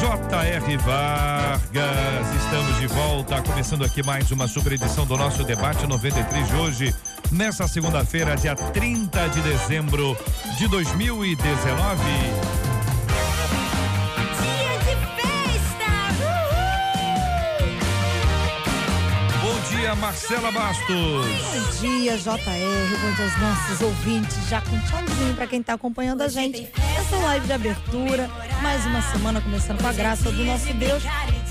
J.R. Vargas. Estamos de volta, começando aqui mais uma super edição do nosso debate 93 de hoje, nessa segunda-feira, dia 30 de dezembro de 2019. Marcela Bastos. Bom dia, JR. Bom dia aos nossos ouvintes. Já com tchauzinho pra quem tá acompanhando a gente. Essa live de abertura, mais uma semana começando com a graça do nosso Deus.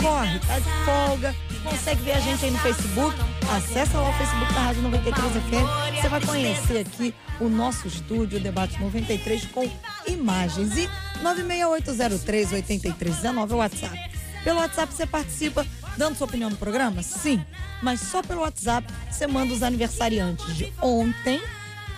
Corre, tá de folga. Consegue ver a gente aí no Facebook. Acessa lá o Facebook da Rádio 93 FM. Você vai conhecer aqui o nosso estúdio, o Debate 93, com imagens. E 96803-8319 é o WhatsApp. Pelo WhatsApp você participa dando sua opinião no programa? Sim. Mas só pelo WhatsApp você manda os aniversariantes de ontem,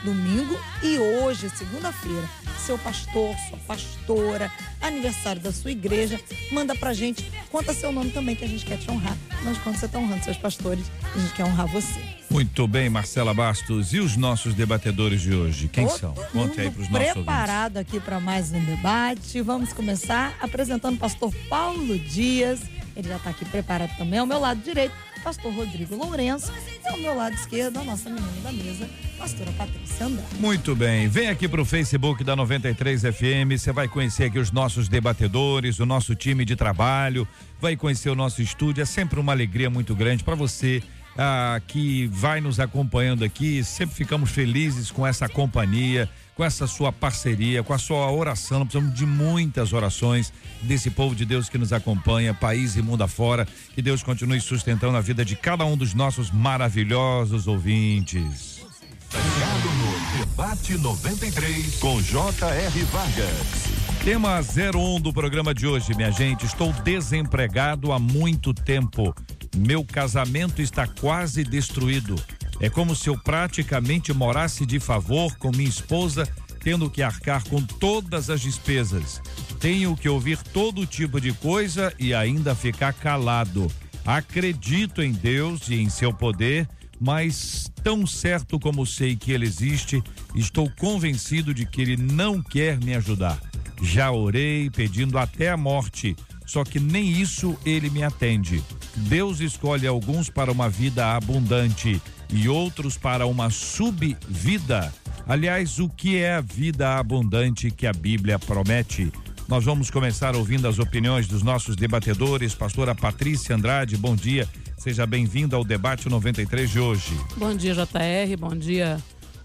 domingo, e hoje, segunda-feira. Seu pastor, sua pastora, aniversário da sua igreja, manda pra gente, conta seu nome também, que a gente quer te honrar. Mas quando você tá honrando seus pastores, a gente quer honrar você. Muito bem, Marcela Bastos. E os nossos debatedores de hoje? Quem Todo são? Conte aí pros nossos ouvintes. preparado aqui para mais um debate. Vamos começar apresentando o pastor Paulo Dias. Ele já está aqui preparado também. Ao meu lado direito, pastor Rodrigo Lourenço. E ao meu lado esquerdo, a nossa menina da mesa, pastora Patrícia Andrade. Muito bem, vem aqui pro Facebook da 93 FM, você vai conhecer aqui os nossos debatedores, o nosso time de trabalho, vai conhecer o nosso estúdio, é sempre uma alegria muito grande para você ah, que vai nos acompanhando aqui, sempre ficamos felizes com essa companhia, com essa sua parceria, com a sua oração, precisamos de muitas orações desse povo de Deus que nos acompanha, país e mundo afora, que Deus continue sustentando a vida de cada um dos nossos maravilhosos ouvintes. Ligado no Debate 93 com J.R. Vargas. Tema 01 do programa de hoje, minha gente. Estou desempregado há muito tempo. Meu casamento está quase destruído. É como se eu praticamente morasse de favor com minha esposa, tendo que arcar com todas as despesas. Tenho que ouvir todo tipo de coisa e ainda ficar calado. Acredito em Deus e em seu poder, mas tão certo como sei que ele existe, estou convencido de que ele não quer me ajudar. Já orei pedindo até a morte, só que nem isso ele me atende. Deus escolhe alguns para uma vida abundante e outros para uma subvida. Aliás, o que é a vida abundante que a Bíblia promete? Nós vamos começar ouvindo as opiniões dos nossos debatedores. Pastora Patrícia Andrade, bom dia. Seja bem-vinda ao debate 93 de hoje. Bom dia, JR. Bom dia,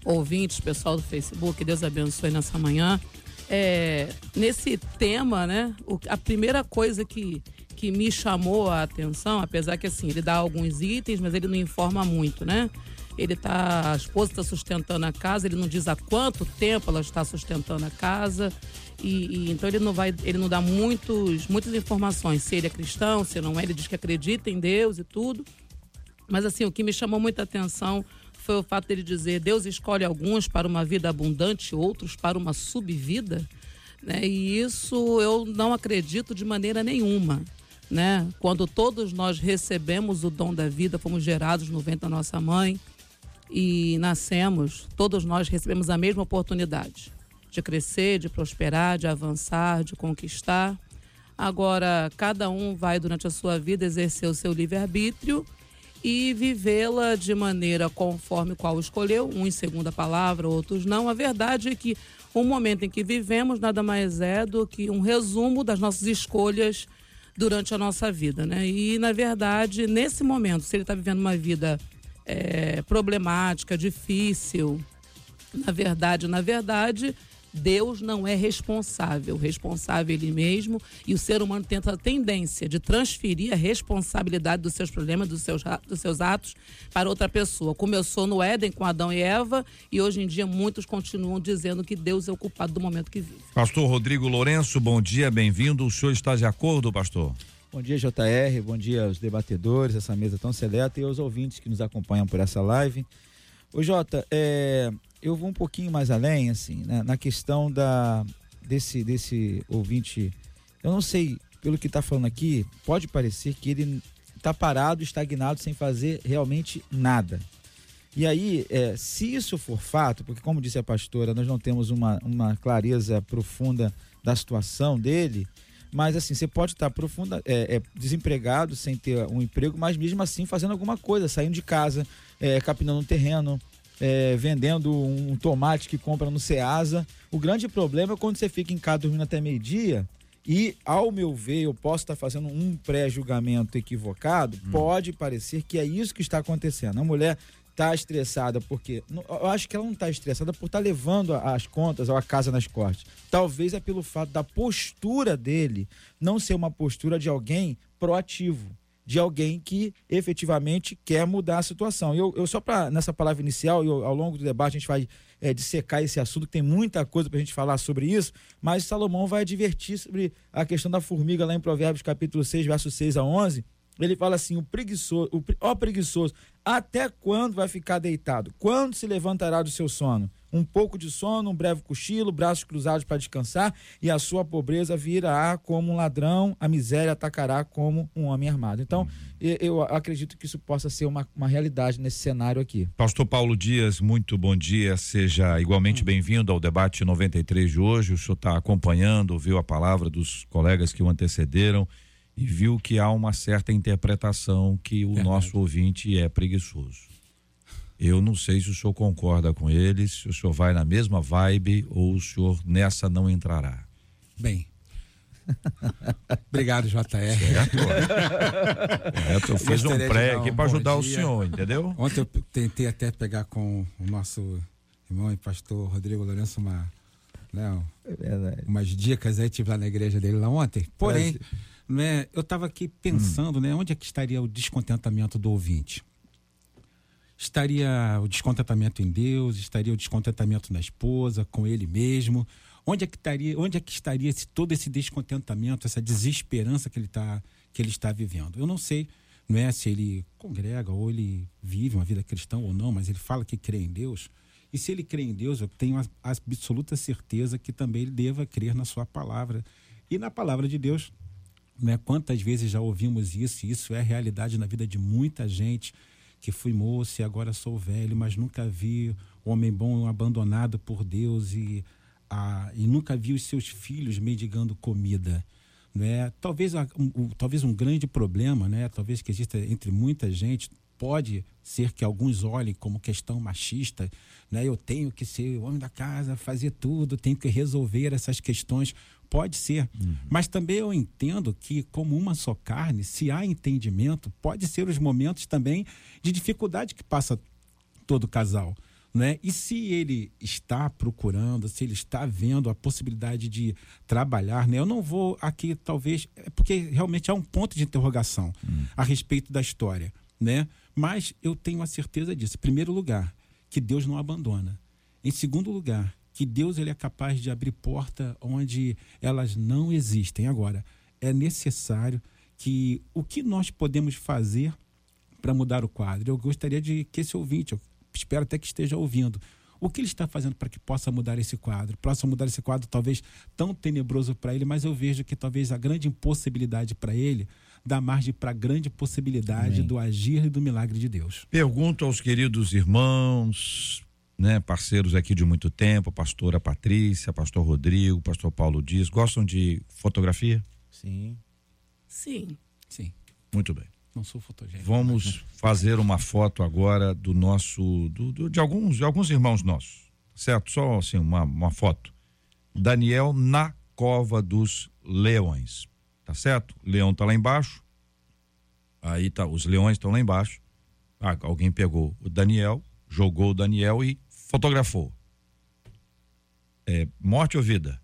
ouvintes, pessoal do Facebook. Deus abençoe nessa manhã. É, nesse tema, né? a primeira coisa que, que me chamou a atenção, apesar que assim, ele dá alguns itens, mas ele não informa muito, né? Ele tá, a esposa está sustentando a casa, ele não diz há quanto tempo ela está sustentando a casa. E, e então ele não vai, ele não dá muitos, muitas informações, se ele é cristão, se não é, ele diz que acredita em Deus e tudo. Mas assim, o que me chamou muita atenção foi o fato dele dizer: Deus escolhe alguns para uma vida abundante, outros para uma subvida. Né? E isso eu não acredito de maneira nenhuma. Né? Quando todos nós recebemos o dom da vida, fomos gerados no ventre da nossa mãe e nascemos, todos nós recebemos a mesma oportunidade de crescer, de prosperar, de avançar, de conquistar. Agora, cada um vai durante a sua vida exercer o seu livre-arbítrio e vivê-la de maneira conforme qual escolheu, uns segundo a palavra, outros não. A verdade é que o momento em que vivemos nada mais é do que um resumo das nossas escolhas durante a nossa vida, né? E na verdade, nesse momento, se ele está vivendo uma vida eh, problemática, difícil, na verdade, na verdade, Deus não é responsável, o responsável é ele mesmo, e o ser humano tenta a tendência de transferir a responsabilidade dos seus problemas, dos seus, dos seus atos para outra pessoa. Começou no Éden com Adão e Eva, e hoje em dia muitos continuam dizendo que Deus é o culpado do momento que vive. Pastor Rodrigo Lourenço, bom dia, bem-vindo. O senhor está de acordo, pastor? Bom dia, JR. Bom dia aos debatedores, essa mesa tão seleta e aos ouvintes que nos acompanham por essa live. Ô, Jota, é, eu vou um pouquinho mais além, assim, né, na questão da, desse, desse ouvinte. Eu não sei, pelo que está falando aqui, pode parecer que ele está parado, estagnado, sem fazer realmente nada. E aí, é, se isso for fato, porque como disse a pastora, nós não temos uma, uma clareza profunda da situação dele, mas assim, você pode estar profunda, é, é, desempregado, sem ter um emprego, mas mesmo assim fazendo alguma coisa, saindo de casa, é, capinando um terreno, é, vendendo um tomate que compra no Ceasa. O grande problema é quando você fica em casa dormindo até meio-dia. E, ao meu ver, eu posso estar fazendo um pré-julgamento equivocado. Hum. Pode parecer que é isso que está acontecendo. A mulher está estressada porque. Eu acho que ela não está estressada por estar tá levando as contas ou a casa nas costas. Talvez é pelo fato da postura dele não ser uma postura de alguém proativo de alguém que efetivamente quer mudar a situação. Eu, eu só para nessa palavra inicial, e ao longo do debate a gente vai é, dissecar esse assunto, que tem muita coisa para a gente falar sobre isso, mas Salomão vai advertir sobre a questão da formiga lá em Provérbios capítulo 6, versos 6 a 11. Ele fala assim: o preguiçoso, o, ó preguiçoso, até quando vai ficar deitado? Quando se levantará do seu sono? um pouco de sono, um breve cochilo, braços cruzados para descansar, e a sua pobreza virá como um ladrão, a miséria atacará como um homem armado. Então, uhum. eu acredito que isso possa ser uma, uma realidade nesse cenário aqui. Pastor Paulo Dias, muito bom dia, seja igualmente uhum. bem-vindo ao debate 93 de hoje. O senhor está acompanhando, ouviu a palavra dos colegas que o antecederam e viu que há uma certa interpretação que o Verdade. nosso ouvinte é preguiçoso. Eu não sei se o senhor concorda com ele, se o senhor vai na mesma vibe ou o senhor nessa não entrará. Bem. Obrigado, JR. Certo. certo. Eu fiz um pré aqui um para ajudar dia. o senhor, entendeu? Ontem eu tentei até pegar com o nosso irmão e pastor Rodrigo Lourenço uma, né, é umas dicas aí, tive lá na igreja dele lá ontem. Porém, né, eu estava aqui pensando, hum. né, onde é que estaria o descontentamento do ouvinte? estaria o descontentamento em Deus, estaria o descontentamento na esposa, com ele mesmo. Onde é que estaria, onde é que estaria esse, todo esse descontentamento, essa desesperança que ele, tá, que ele está vivendo? Eu não sei não é se ele congrega ou ele vive uma vida cristã ou não, mas ele fala que crê em Deus. E se ele crê em Deus, eu tenho a absoluta certeza que também ele deva crer na sua palavra. E na palavra de Deus, né, quantas vezes já ouvimos isso, e isso é realidade na vida de muita gente que fui moço e agora sou velho, mas nunca vi o homem bom abandonado por Deus e, a, e nunca vi os seus filhos mendigando comida. Né? Talvez, um, talvez um grande problema, né? talvez que exista entre muita gente, pode ser que alguns olhem como questão machista, né? Eu tenho que ser o homem da casa, fazer tudo, tenho que resolver essas questões. Pode ser. Uhum. Mas também eu entendo que, como uma só carne, se há entendimento, pode ser os momentos também de dificuldade que passa todo casal. Né? E se ele está procurando, se ele está vendo a possibilidade de trabalhar, né? eu não vou aqui, talvez, é porque realmente há um ponto de interrogação uhum. a respeito da história. Né? Mas eu tenho a certeza disso. Em primeiro lugar, que Deus não abandona. Em segundo lugar, que Deus ele é capaz de abrir porta onde elas não existem. Agora, é necessário que o que nós podemos fazer para mudar o quadro? Eu gostaria de que esse ouvinte, eu espero até que esteja ouvindo, o que ele está fazendo para que possa mudar esse quadro? Possa mudar esse quadro talvez tão tenebroso para ele, mas eu vejo que talvez a grande impossibilidade para ele dá margem para a grande possibilidade Amém. do agir e do milagre de Deus. Pergunto aos queridos irmãos, né, parceiros aqui de muito tempo, pastora Patrícia, pastor Rodrigo, pastor Paulo Dias, gostam de fotografia? Sim. Sim. Sim. Muito bem. Não sou fotogênico. Vamos fazer uma foto agora do nosso, do, do, de alguns, de alguns irmãos nossos, certo? Só assim uma, uma foto. Daniel na cova dos leões, tá certo? Leão tá lá embaixo. Aí tá, os leões estão lá embaixo. Ah, alguém pegou o Daniel, jogou o Daniel e fotografou. É morte ou vida?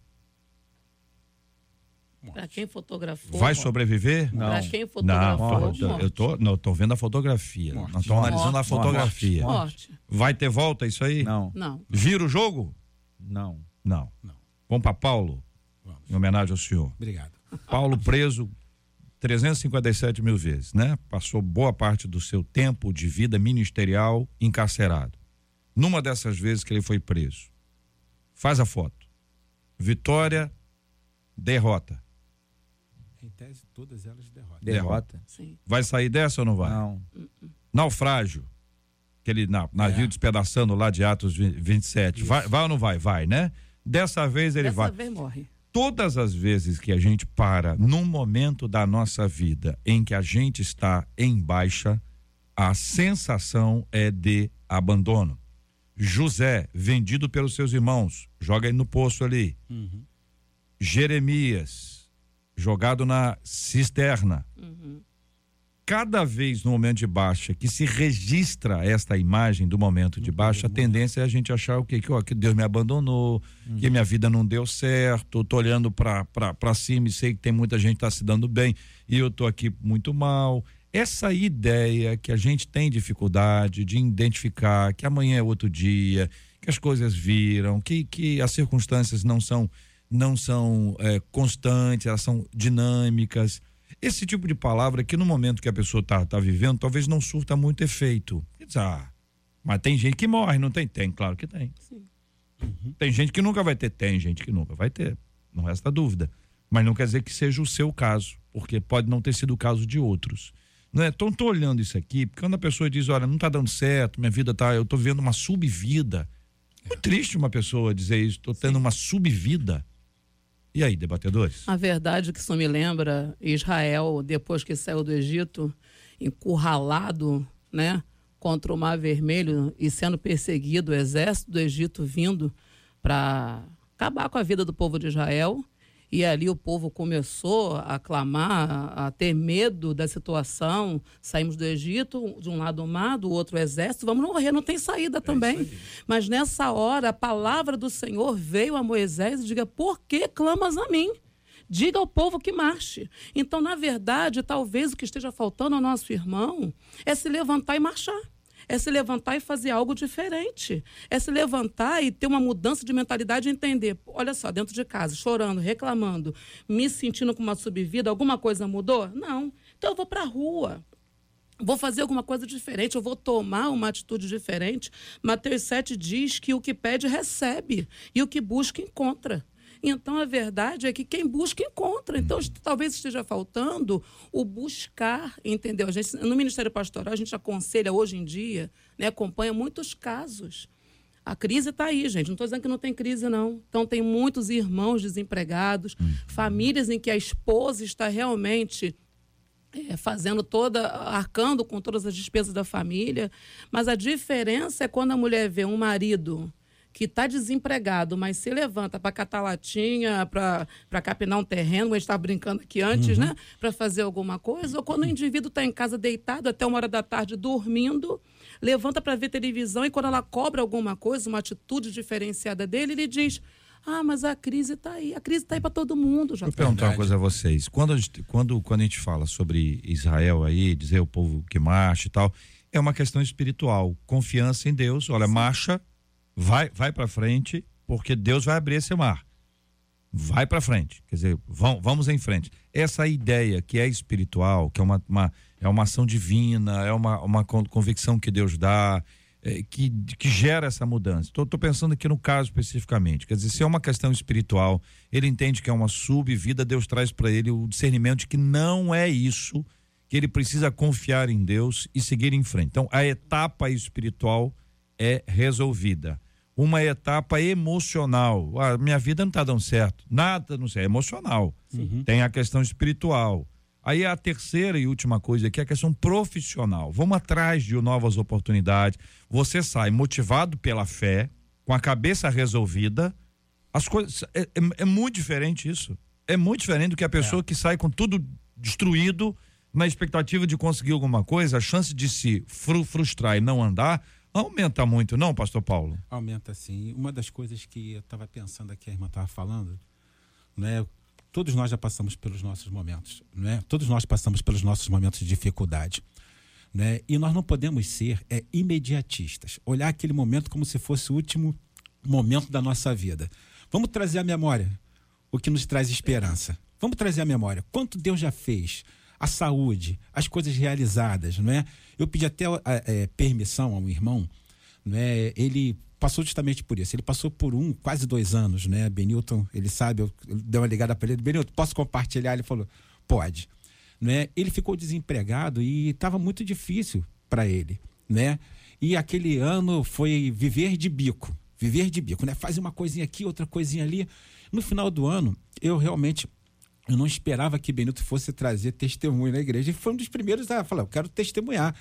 Pra quem fotografou. Vai sobreviver? Pra quem Não, fotografou. eu- eu tô, não, eu tô vendo a fotografia. Morte. Nós estamos analisando a Morte. fotografia. Morte. Vai ter volta isso aí? Não, Não. Vira o jogo? não. Não. Não. Vamos para Paulo, Vamos. em homenagem ao senhor. Obrigado. Paulo preso 357 mil vezes, né? Passou boa parte do seu tempo de vida ministerial encarcerado. Numa dessas vezes que ele foi preso. Faz a foto. Vitória, derrota. Em tese, todas elas derrotam. Derrota? Sim. Vai sair dessa ou não vai? Não. Naufrágio. Aquele na, navio É. despedaçando lá de Atos 20, 27. Vai, vai ou não vai? Vai, né? Dessa vez ele Dessa vai. vez morre. todas as vezes que a gente para num momento da nossa vida em que a gente está em baixa, a sensação é de abandono. José, vendido pelos seus irmãos, joga ele no poço ali. Uhum. Jeremias, jogado na cisterna. Cada vez no momento de baixa que se registra esta imagem do momento de baixa, a tendência é a gente achar o quê? Que, ó, que Deus me abandonou, que minha vida não deu certo, tô olhando para cima e sei que tem muita gente que tá se dando bem e eu tô aqui muito mal. Essa ideia que a gente tem dificuldade de identificar que amanhã é outro dia, que as coisas viram, que, que as circunstâncias não são não são é, constantes, elas são dinâmicas. Esse tipo de palavra que no momento que a pessoa está tá vivendo, talvez não surta muito efeito. Ah, mas tem gente que morre, não tem? Tem, claro que tem. Tem gente que nunca vai ter, tem gente que nunca vai ter. Não resta dúvida. Mas não quer dizer que seja o seu caso, porque pode não ter sido o caso de outros. Não é? Então, tô olhando isso aqui, porque quando a pessoa diz, olha, não tá dando certo, minha vida tá, eu tô vivendo uma subvida. Muito triste uma pessoa dizer isso, tô tendo uma subvida. E aí, debatedores? A verdade é que isso me lembra Israel, depois que saiu do Egito, encurralado, né, contra o Mar Vermelho e sendo perseguido, o exército do Egito vindo para acabar com a vida do povo de Israel. E ali o povo começou a clamar, a, a ter medo da situação. Saímos do Egito, de um lado o mar, do outro o exército, vamos morrer, não tem saída também. Mas nessa hora, a palavra do Senhor veio a Moisés e diga: Por que clamas a mim? Diga ao povo que marche. Então, na verdade, talvez o que esteja faltando ao nosso irmão é se levantar e marchar. É se levantar e fazer algo diferente. É se levantar e ter uma mudança de mentalidade e entender. Olha só, dentro de casa, chorando, reclamando, me sentindo com uma subvida, alguma coisa mudou? Não. Então eu vou para a rua vou fazer alguma coisa diferente, eu vou tomar uma atitude diferente. Mateus 7 diz que o que pede, recebe, e o que busca, encontra. Então, a verdade é que quem busca, encontra. Então, est- talvez esteja faltando o buscar, entendeu? A gente, no Ministério Pastoral, a gente aconselha hoje em dia, né, acompanha muitos casos. A crise está aí, gente. Não estou dizendo que não tem crise, não. Então, tem muitos irmãos desempregados, famílias em que a esposa está realmente é, fazendo toda, arcando com todas as despesas da família. Mas a diferença é quando a mulher vê um marido que está desempregado, mas se levanta para catar latinha, para capinar um terreno, a gente estava brincando aqui antes, né? Para fazer alguma coisa, ou quando o indivíduo está em casa deitado até uma hora da tarde dormindo, levanta para ver televisão e quando ela cobra alguma coisa, uma atitude diferenciada dele, ele diz: Ah, mas a crise está aí. A crise está aí para todo mundo, já. Eu perguntar uma coisa a vocês. Quando a, gente, quando, quando a gente fala sobre Israel aí, dizer o povo que marcha e tal, é uma questão espiritual. Confiança em Deus. Olha, marcha, vai, vai para frente, porque Deus vai abrir esse mar. Vai para frente. Quer dizer, vão, vamos em frente. Essa ideia que é espiritual, que é uma, uma, é uma ação divina, é uma, uma con- convicção que Deus dá, é, que, que gera essa mudança. Estou pensando aqui no caso especificamente. Quer dizer, se é uma questão espiritual, ele entende que é uma subvida, Deus traz para ele o discernimento de que não é isso, que ele precisa confiar em Deus e seguir em frente. Então, a etapa espiritual é resolvida. Uma etapa emocional. Ah, minha vida não está dando certo. Nada não sei. É emocional. Tem a questão espiritual. Aí a terceira e última coisa aqui é a questão profissional. Vamos atrás de novas oportunidades. Você sai motivado pela fé, com a cabeça resolvida. As coisas. É, é- é muito diferente isso. É muito diferente do que a pessoa que sai com tudo destruído, na expectativa de conseguir alguma coisa, a chance de se fru- frustrar e não andar Aumenta muito, não, pastor Paulo? Aumenta sim. Uma das coisas que eu estava pensando aqui, a irmã estava falando, né? Todos nós já passamos pelos nossos momentos, né? Todos nós passamos pelos nossos momentos de dificuldade, né? E nós não podemos ser é, imediatistas, olhar aquele momento como se fosse o último momento da nossa vida. Vamos trazer à memória o que nos traz esperança. Vamos trazer à memória quanto Deus já fez, a saúde, as coisas realizadas, não é? Eu pedi até é, permissão a um irmão, não é? Ele passou justamente por isso. Ele passou por um, quase dois anos, né? Benilton, ele sabe, eu, dei uma ligada para ele, Benilton, posso compartilhar? Ele falou, pode. Né? Ele ficou desempregado e estava muito difícil para ele, né? E aquele ano foi viver de bico, viver de bico, né? Faz uma coisinha aqui, outra coisinha ali. No final do ano, eu realmente eu não esperava que Benito fosse trazer testemunho na igreja. E foi um dos primeiros a falar, eu quero testemunhar.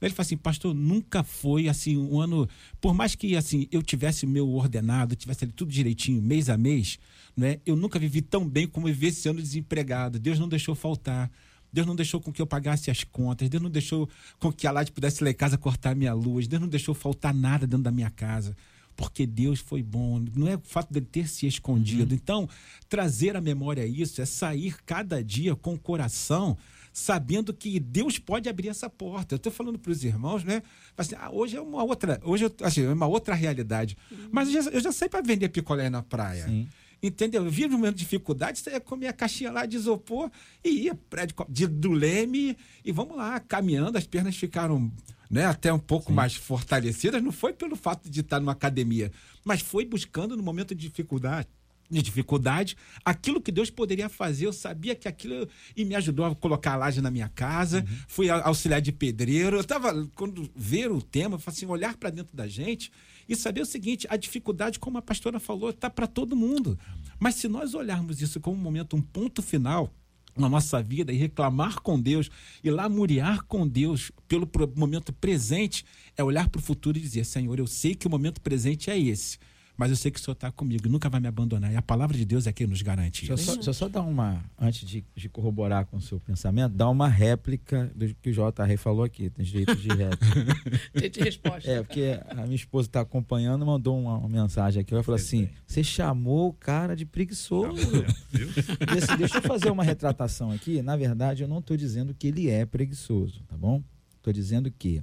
Ele falou assim, pastor, nunca foi assim um ano, por mais que assim eu tivesse meu ordenado, tivesse ali tudo direitinho, mês a mês, né? Eu nunca vivi tão bem como vivi esse ano desempregado. Deus não deixou faltar. Deus não deixou com que eu pagasse as contas. Deus não deixou com que a Lade pudesse lá em casa cortar minha luz. Deus não deixou faltar nada dentro da minha casa porque Deus foi bom, não é o fato dele ter se escondido. Uhum. Então, trazer à memória isso é sair cada dia com o coração sabendo que Deus pode abrir essa porta. Eu estou falando para os irmãos, né? Assim, ah, hoje é uma outra, hoje assim, é uma outra realidade. Uhum. Mas eu já, eu já sei para vender picolé na praia. Sim. Entendeu? Eu vivo momento de dificuldade, você ia comer a caixinha lá de isopor e ia prédio de, do leme e vamos lá, caminhando, as pernas ficaram né, até um pouco Sim. mais fortalecidas, não foi pelo fato de estar numa academia, mas foi buscando no momento de dificuldade de dificuldade, aquilo que Deus poderia fazer, eu sabia que aquilo e me ajudou a colocar a laje na minha casa, uhum. fui auxiliar de pedreiro, eu estava quando ver o tema, assim, olhar para dentro da gente e saber o seguinte, a dificuldade, como a pastora falou, está para todo mundo. Mas se nós olharmos isso como um momento, um ponto final, na nossa vida e reclamar com Deus e lamuriar com Deus pelo momento presente é olhar para o futuro e dizer: Senhor, eu sei que o momento presente é esse mas eu sei que o Senhor está comigo, nunca vai me abandonar. E a palavra de Deus é quem nos garante deixa isso. Só, deixa eu só dar uma, antes de, de, corroborar com o seu pensamento, dar uma réplica do que o J.R. falou aqui. Tem direito de réplica. Tem de resposta. É, porque a minha esposa está acompanhando mandou uma, uma, mensagem aqui. Ela falou assim: você chamou o cara de preguiçoso. Não, deixa eu fazer uma retratação aqui. Na verdade, eu não estou dizendo que ele é preguiçoso, tá bom? Estou dizendo que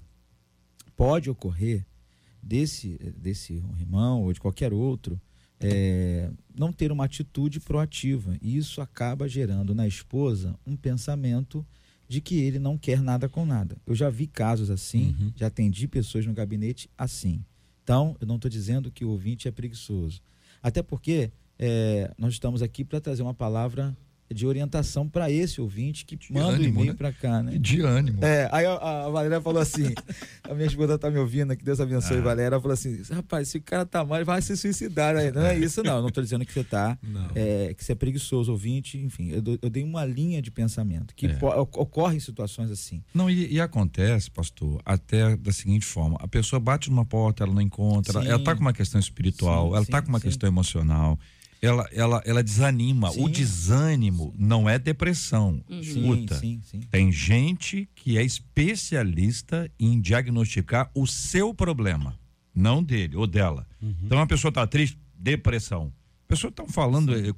pode ocorrer desse, desse irmão ou de qualquer outro é, não ter uma atitude proativa. E isso acaba gerando na esposa um pensamento de que ele não quer nada com nada. Eu já vi casos assim, uhum. já atendi pessoas no gabinete assim. Então, eu não estou dizendo que o ouvinte é preguiçoso. Até porque é, nós estamos aqui para trazer uma palavra de orientação para esse ouvinte que de manda ânimo, e-mail né? para cá, né? De ânimo. É, aí a, a Valéria falou assim: a minha esposa tá me ouvindo, que Deus abençoe, ah. Valéria. Ela falou assim: rapaz, se o cara tá mal, ele vai se suicidar. Aí, não é isso, não. Não tô dizendo que você tá, é, que você é preguiçoso, ouvinte, enfim. Eu, eu dei uma linha de pensamento que é. ocorre em situações assim. Não, e, e, acontece, pastor, até da seguinte forma: a pessoa bate numa porta, ela não encontra, ela, ela tá com uma questão espiritual, sim, ela sim, tá com uma sim. questão emocional ela, ela, ela desanima. Sim. O desânimo não é depressão. Uhum. Escuta, sim, sim, tem gente que é especialista em diagnosticar o seu problema, não dele ou dela. Uhum. Então a pessoa está triste, depressão. A pessoa está falando. Eh,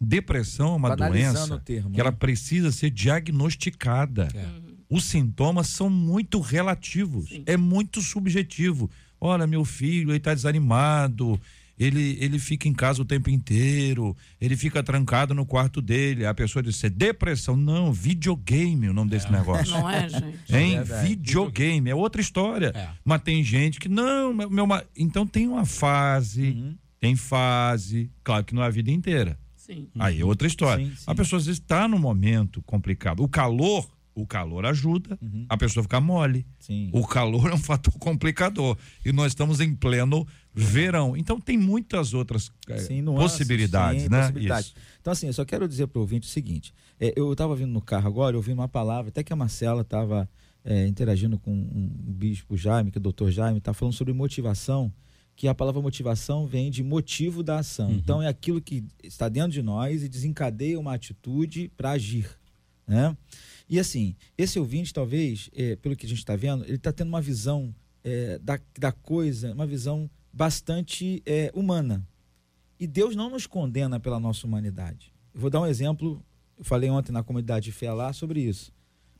depressão é uma doença termo, que ela né? precisa ser diagnosticada. É. Uhum. Os sintomas são muito relativos, é muito subjetivo. Olha, meu filho, ele está desanimado, ele, ele fica em casa o tempo inteiro, ele fica trancado no quarto dele. A pessoa diz: é depressão. Não, videogame o nome desse é. negócio. Não é, gente? Hein? É videogame, é outra história. É. Mas tem gente que, não, meu, meu então tem uma fase, uhum. tem fase, claro que não é a vida inteira. Sim. Aí é outra história. Sim, sim. A pessoa às vezes está num momento complicado. O calor o calor ajuda, uhum. a pessoa fica mole. Sim. O calor é um fator complicador. E nós estamos em pleno verão. Então tem muitas outras é, sim, possibilidades, sim, né? Possibilidade. Então, assim, eu só quero dizer para o ouvinte o seguinte: é, eu estava vindo no carro agora, eu ouvi uma palavra, até que a Marcela estava é, interagindo com um bispo Jaime, que é o doutor Jaime, está falando sobre motivação, que a palavra motivação vem de motivo da ação. Uhum. Então é aquilo que está dentro de nós e desencadeia uma atitude para agir. Né? E assim, esse ouvinte, talvez, é, pelo que a gente está vendo, ele está tendo uma visão é, da, da coisa, uma visão bastante é, humana. E Deus não nos condena pela nossa humanidade. Eu vou dar um exemplo, eu falei ontem na comunidade de fé lá sobre isso.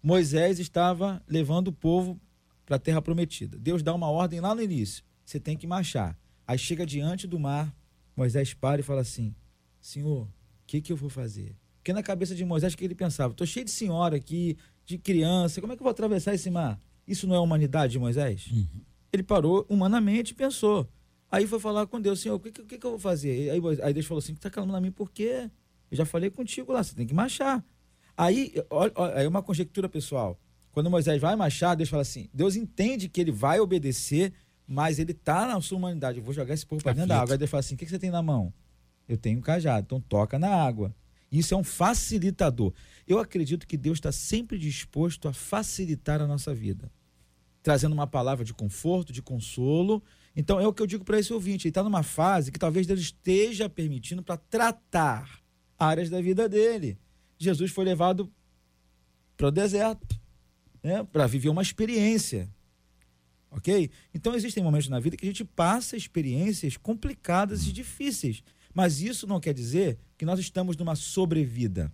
Moisés estava levando o povo para a terra prometida. Deus dá uma ordem lá no início: você tem que marchar. Aí chega diante do mar, Moisés para e fala assim: Senhor, o que, que eu vou fazer? Porque na cabeça de Moisés, o que ele pensava? Estou cheio de senhora aqui, de criança, como é que eu vou atravessar esse mar? Isso não é humanidade de Moisés? Uhum. Ele parou humanamente e pensou. Aí foi falar com Deus, Senhor, o que, que, que eu vou fazer? Aí, aí Deus falou assim: está clamando a mim por quê? Eu já falei contigo lá, você tem que marchar. Aí, olha, aí uma conjectura pessoal. Quando Moisés vai marchar, Deus fala assim: Deus entende que ele vai obedecer, mas ele está na sua humanidade. Eu vou jogar esse povo para dentro da água. Aí Deus fala assim: o que, que você tem na mão? Eu tenho um cajado, então toca na água. Isso é um facilitador. Eu acredito que Deus está sempre disposto a facilitar a nossa vida, trazendo uma palavra de conforto, de consolo. Então é o que eu digo para esse ouvinte: ele está numa fase que talvez Deus esteja permitindo para tratar áreas da vida dele. Jesus foi levado para o deserto, né, para viver uma experiência. Ok? Então existem momentos na vida que a gente passa experiências complicadas e difíceis. Mas isso não quer dizer que nós estamos numa sobrevida.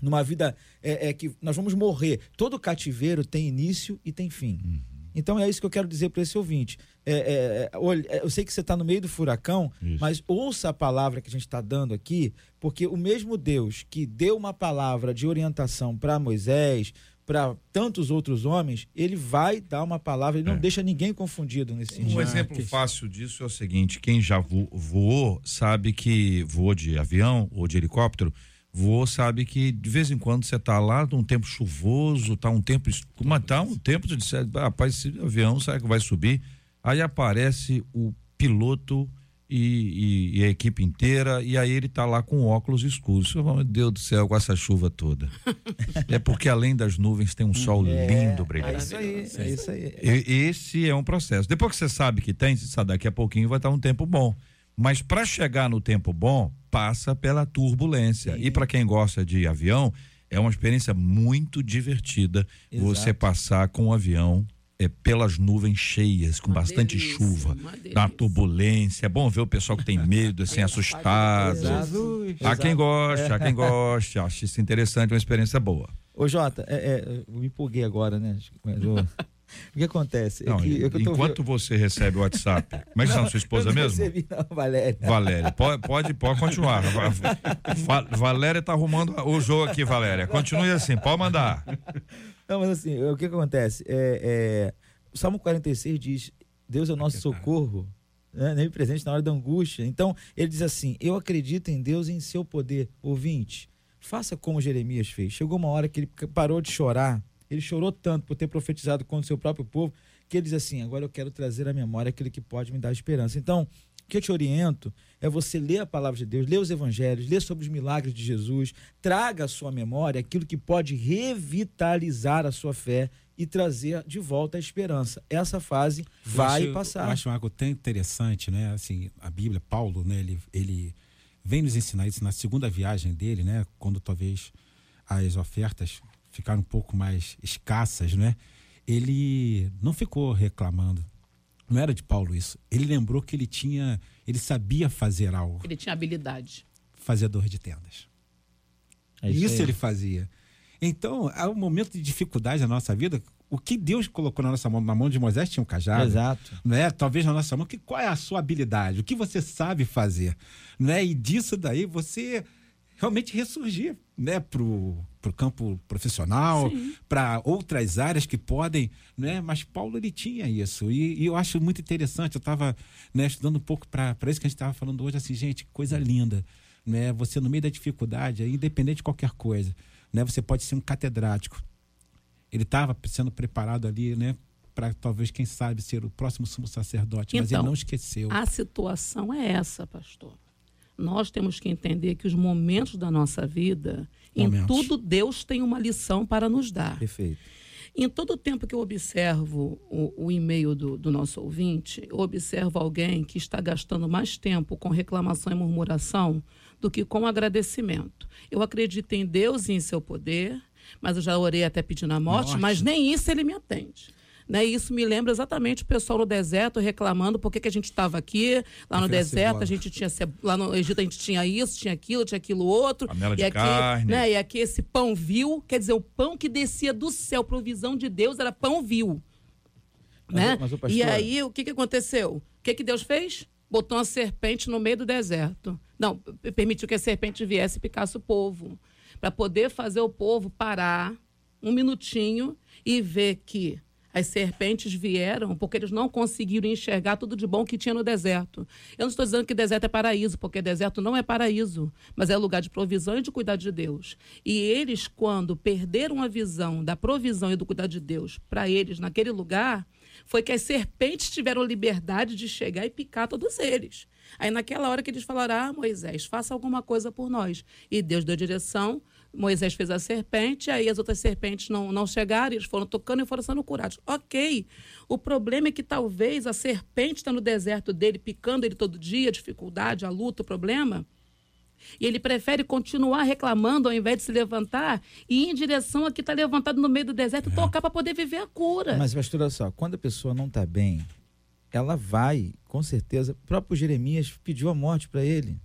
Numa vida é, é que nós vamos morrer. Todo cativeiro tem início e tem fim. Então é isso que eu quero dizer para esse ouvinte. É, é, é, olha, é, eu sei que você está no meio do furacão, Isso. mas ouça a palavra que a gente está dando aqui, porque o mesmo Deus que deu uma palavra de orientação para Moisés, para tantos outros homens, ele vai dar uma palavra, ele não É. deixa ninguém confundido nesse Um sentido. exemplo que- fácil disso é o seguinte: quem já vo- voou sabe que voou de avião ou de helicóptero, voou sabe que de vez em quando você tá lá num tempo chuvoso, tá um tempo mas tá um tempo de dizer, rapaz, esse avião será que vai subir? Aí aparece o piloto e, e- e a equipe inteira e aí ele tá lá com óculos escuros. Meu Deus do céu, com essa chuva toda. é porque além das nuvens tem um sol lindo É brilhando. isso aí, é isso aí. E- Esse é um processo. Depois que você sabe que tem, você sabe, daqui a pouquinho vai estar um tempo bom. Mas para chegar no tempo bom, passa pela turbulência. E para quem gosta de avião, é uma experiência muito divertida Exato. você passar com o avião é, pelas nuvens cheias, com Uma bastante delícia, chuva, na turbulência. É bom ver o pessoal que tem medo, assim, assustado. Exato. Há quem goste, há quem goste, acha isso interessante, uma experiência boa. Ô, Jota, é, é, eu me empolguei agora, né? Mas, ô, o que acontece? Não, é que, é que eu tô enquanto você recebe o WhatsApp, como é que chama sua esposa não mesmo? Recebi, não, Valéria. Valéria, pode, pode, pode continuar. Va- Va- Valéria tá arrumando o jogo aqui, Valéria. Continue assim, pode mandar. Não, mas assim, o que acontece? É, é, o Salmo 46 diz: Deus é o nosso socorro, né? nem presente na hora da angústia. Então, ele diz assim: Eu acredito em Deus e em seu poder. Ouvinte, faça como Jeremias fez. Chegou uma hora que ele parou de chorar. Ele chorou tanto por ter profetizado contra o seu próprio povo, que ele diz assim: Agora eu quero trazer à memória aquele que pode me dar esperança. Então, o que eu te oriento é você ler a palavra de Deus, ler os evangelhos, ler sobre os milagres de Jesus, traga à sua memória aquilo que pode revitalizar a sua fé e trazer de volta a esperança. Essa fase vai eu acho, passar. Eu acho algo tão interessante, né? Assim, a Bíblia, Paulo, né? Ele, ele vem nos ensinar isso na segunda viagem dele, né? Quando talvez as ofertas ficaram um pouco mais escassas, né? Ele não ficou reclamando. Não era de Paulo isso. Ele lembrou que ele tinha, ele sabia fazer algo, Ele tinha habilidade. fazedor de tendas. É isso aí. ele fazia. Então, há um momento de dificuldade na nossa vida. O que Deus colocou na nossa mão, na mão de Moisés tinha um cajado Exato. né? Talvez na nossa mão, que qual é a sua habilidade? O que você sabe fazer, né? E disso daí você realmente ressurgir, né, pro pro campo profissional, para outras áreas que podem, né? Mas Paulo ele tinha isso e, e eu acho muito interessante. Eu estava né, estudando um pouco para isso que a gente estava falando hoje, assim, gente, que coisa linda, né? Você no meio da dificuldade, independente de qualquer coisa, né? Você pode ser um catedrático, ele estava sendo preparado ali, né? Para talvez, quem sabe, ser o próximo sumo sacerdote, mas ele Então, não esqueceu. A situação é essa, pastor. Nós temos que entender que os momentos da nossa vida, em Momentos. tudo Deus tem uma lição para nos dar. Perfeito. Em todo o tempo que eu observo o, o e-mail do, do nosso ouvinte, eu observo alguém que está gastando mais tempo com reclamação e murmuração do que com agradecimento. Eu acredito em Deus e em seu poder, mas eu já orei até pedindo a morte, Morte. mas nem isso ele me atende. Né? E isso me lembra exatamente o pessoal no deserto reclamando por que, que a gente estava aqui, lá no deserto, a gente tinha lá no Egito a gente tinha isso, tinha aquilo, tinha aquilo outro. Panela de e aqui, carne. Né? E aqui esse pão vil, quer dizer, o pão que descia do céu, provisão de Deus, era pão vil. Mas, né? mas, ô, e aí, o que, que aconteceu? O que, que Deus fez? Botou uma serpente no meio do deserto. Não, permitiu que a serpente viesse e picasse o povo. Para poder fazer o povo parar um minutinho e ver que as serpentes vieram porque eles não conseguiram enxergar tudo de bom que tinha no deserto. Eu não estou dizendo que deserto é paraíso, porque deserto não é paraíso, mas é lugar de provisão e de cuidado de Deus. E eles, quando perderam a visão da provisão e do cuidado de Deus para eles naquele lugar, foi que as serpentes tiveram liberdade de chegar e picar todos eles. Aí naquela hora que eles falaram: Ah, Moisés, faça alguma coisa por nós. E Deus deu direção. Moisés fez a serpente, aí as outras serpentes não, não chegaram, eles foram tocando e foram sendo curados. Ok. O problema é que talvez a serpente está no deserto dele, picando ele todo dia, a dificuldade, a luta, o problema. E ele prefere continuar reclamando ao invés de se levantar e ir em direção a que está levantado no meio do deserto e tocar para poder viver a cura. Mas, pastor, olha só, quando a pessoa não está bem, ela vai, com certeza. O próprio Jeremias pediu a morte para ele.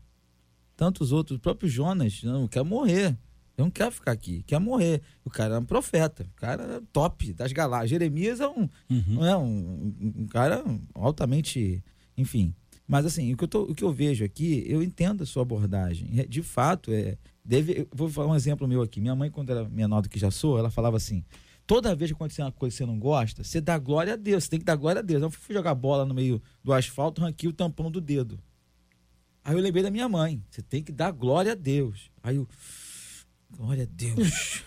Tantos outros, o próprio Jonas, não, quer morrer. Eu não quero ficar aqui, quer morrer. O cara era um profeta, o cara era top das galáxias. Jeremias é um, não é um, um- um cara altamente, enfim. Mas assim, o que, eu tô- o que eu vejo aqui, eu entendo a sua abordagem. É, De fato, é, deve, vou falar um exemplo meu aqui. Minha mãe, quando era menor do que já sou, ela falava assim: toda vez que acontecer uma coisa que você não gosta, você dá glória a Deus, você tem que dar glória a Deus. Eu fui jogar bola no meio do asfalto, ranquei o tampão do dedo. Aí eu lembrei da minha mãe: você tem que dar glória a Deus. Aí eu, glória a Deus,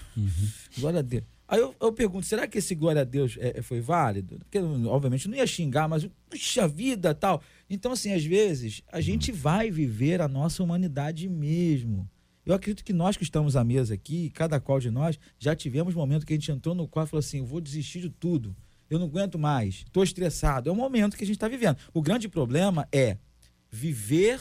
glória a Deus. Aí eu, eu pergunto: será que esse glória a Deus é- é- foi válido? Porque, obviamente, não ia xingar, mas, puxa vida tal. Então, assim, às vezes, a gente vai viver a nossa humanidade mesmo. Eu acredito que nós que estamos à mesa aqui, cada qual de nós, já tivemos momento que a gente entrou no quarto e falou assim: eu vou desistir de tudo. Eu não aguento mais, estou estressado. É o momento que a gente está vivendo. O grande problema é viver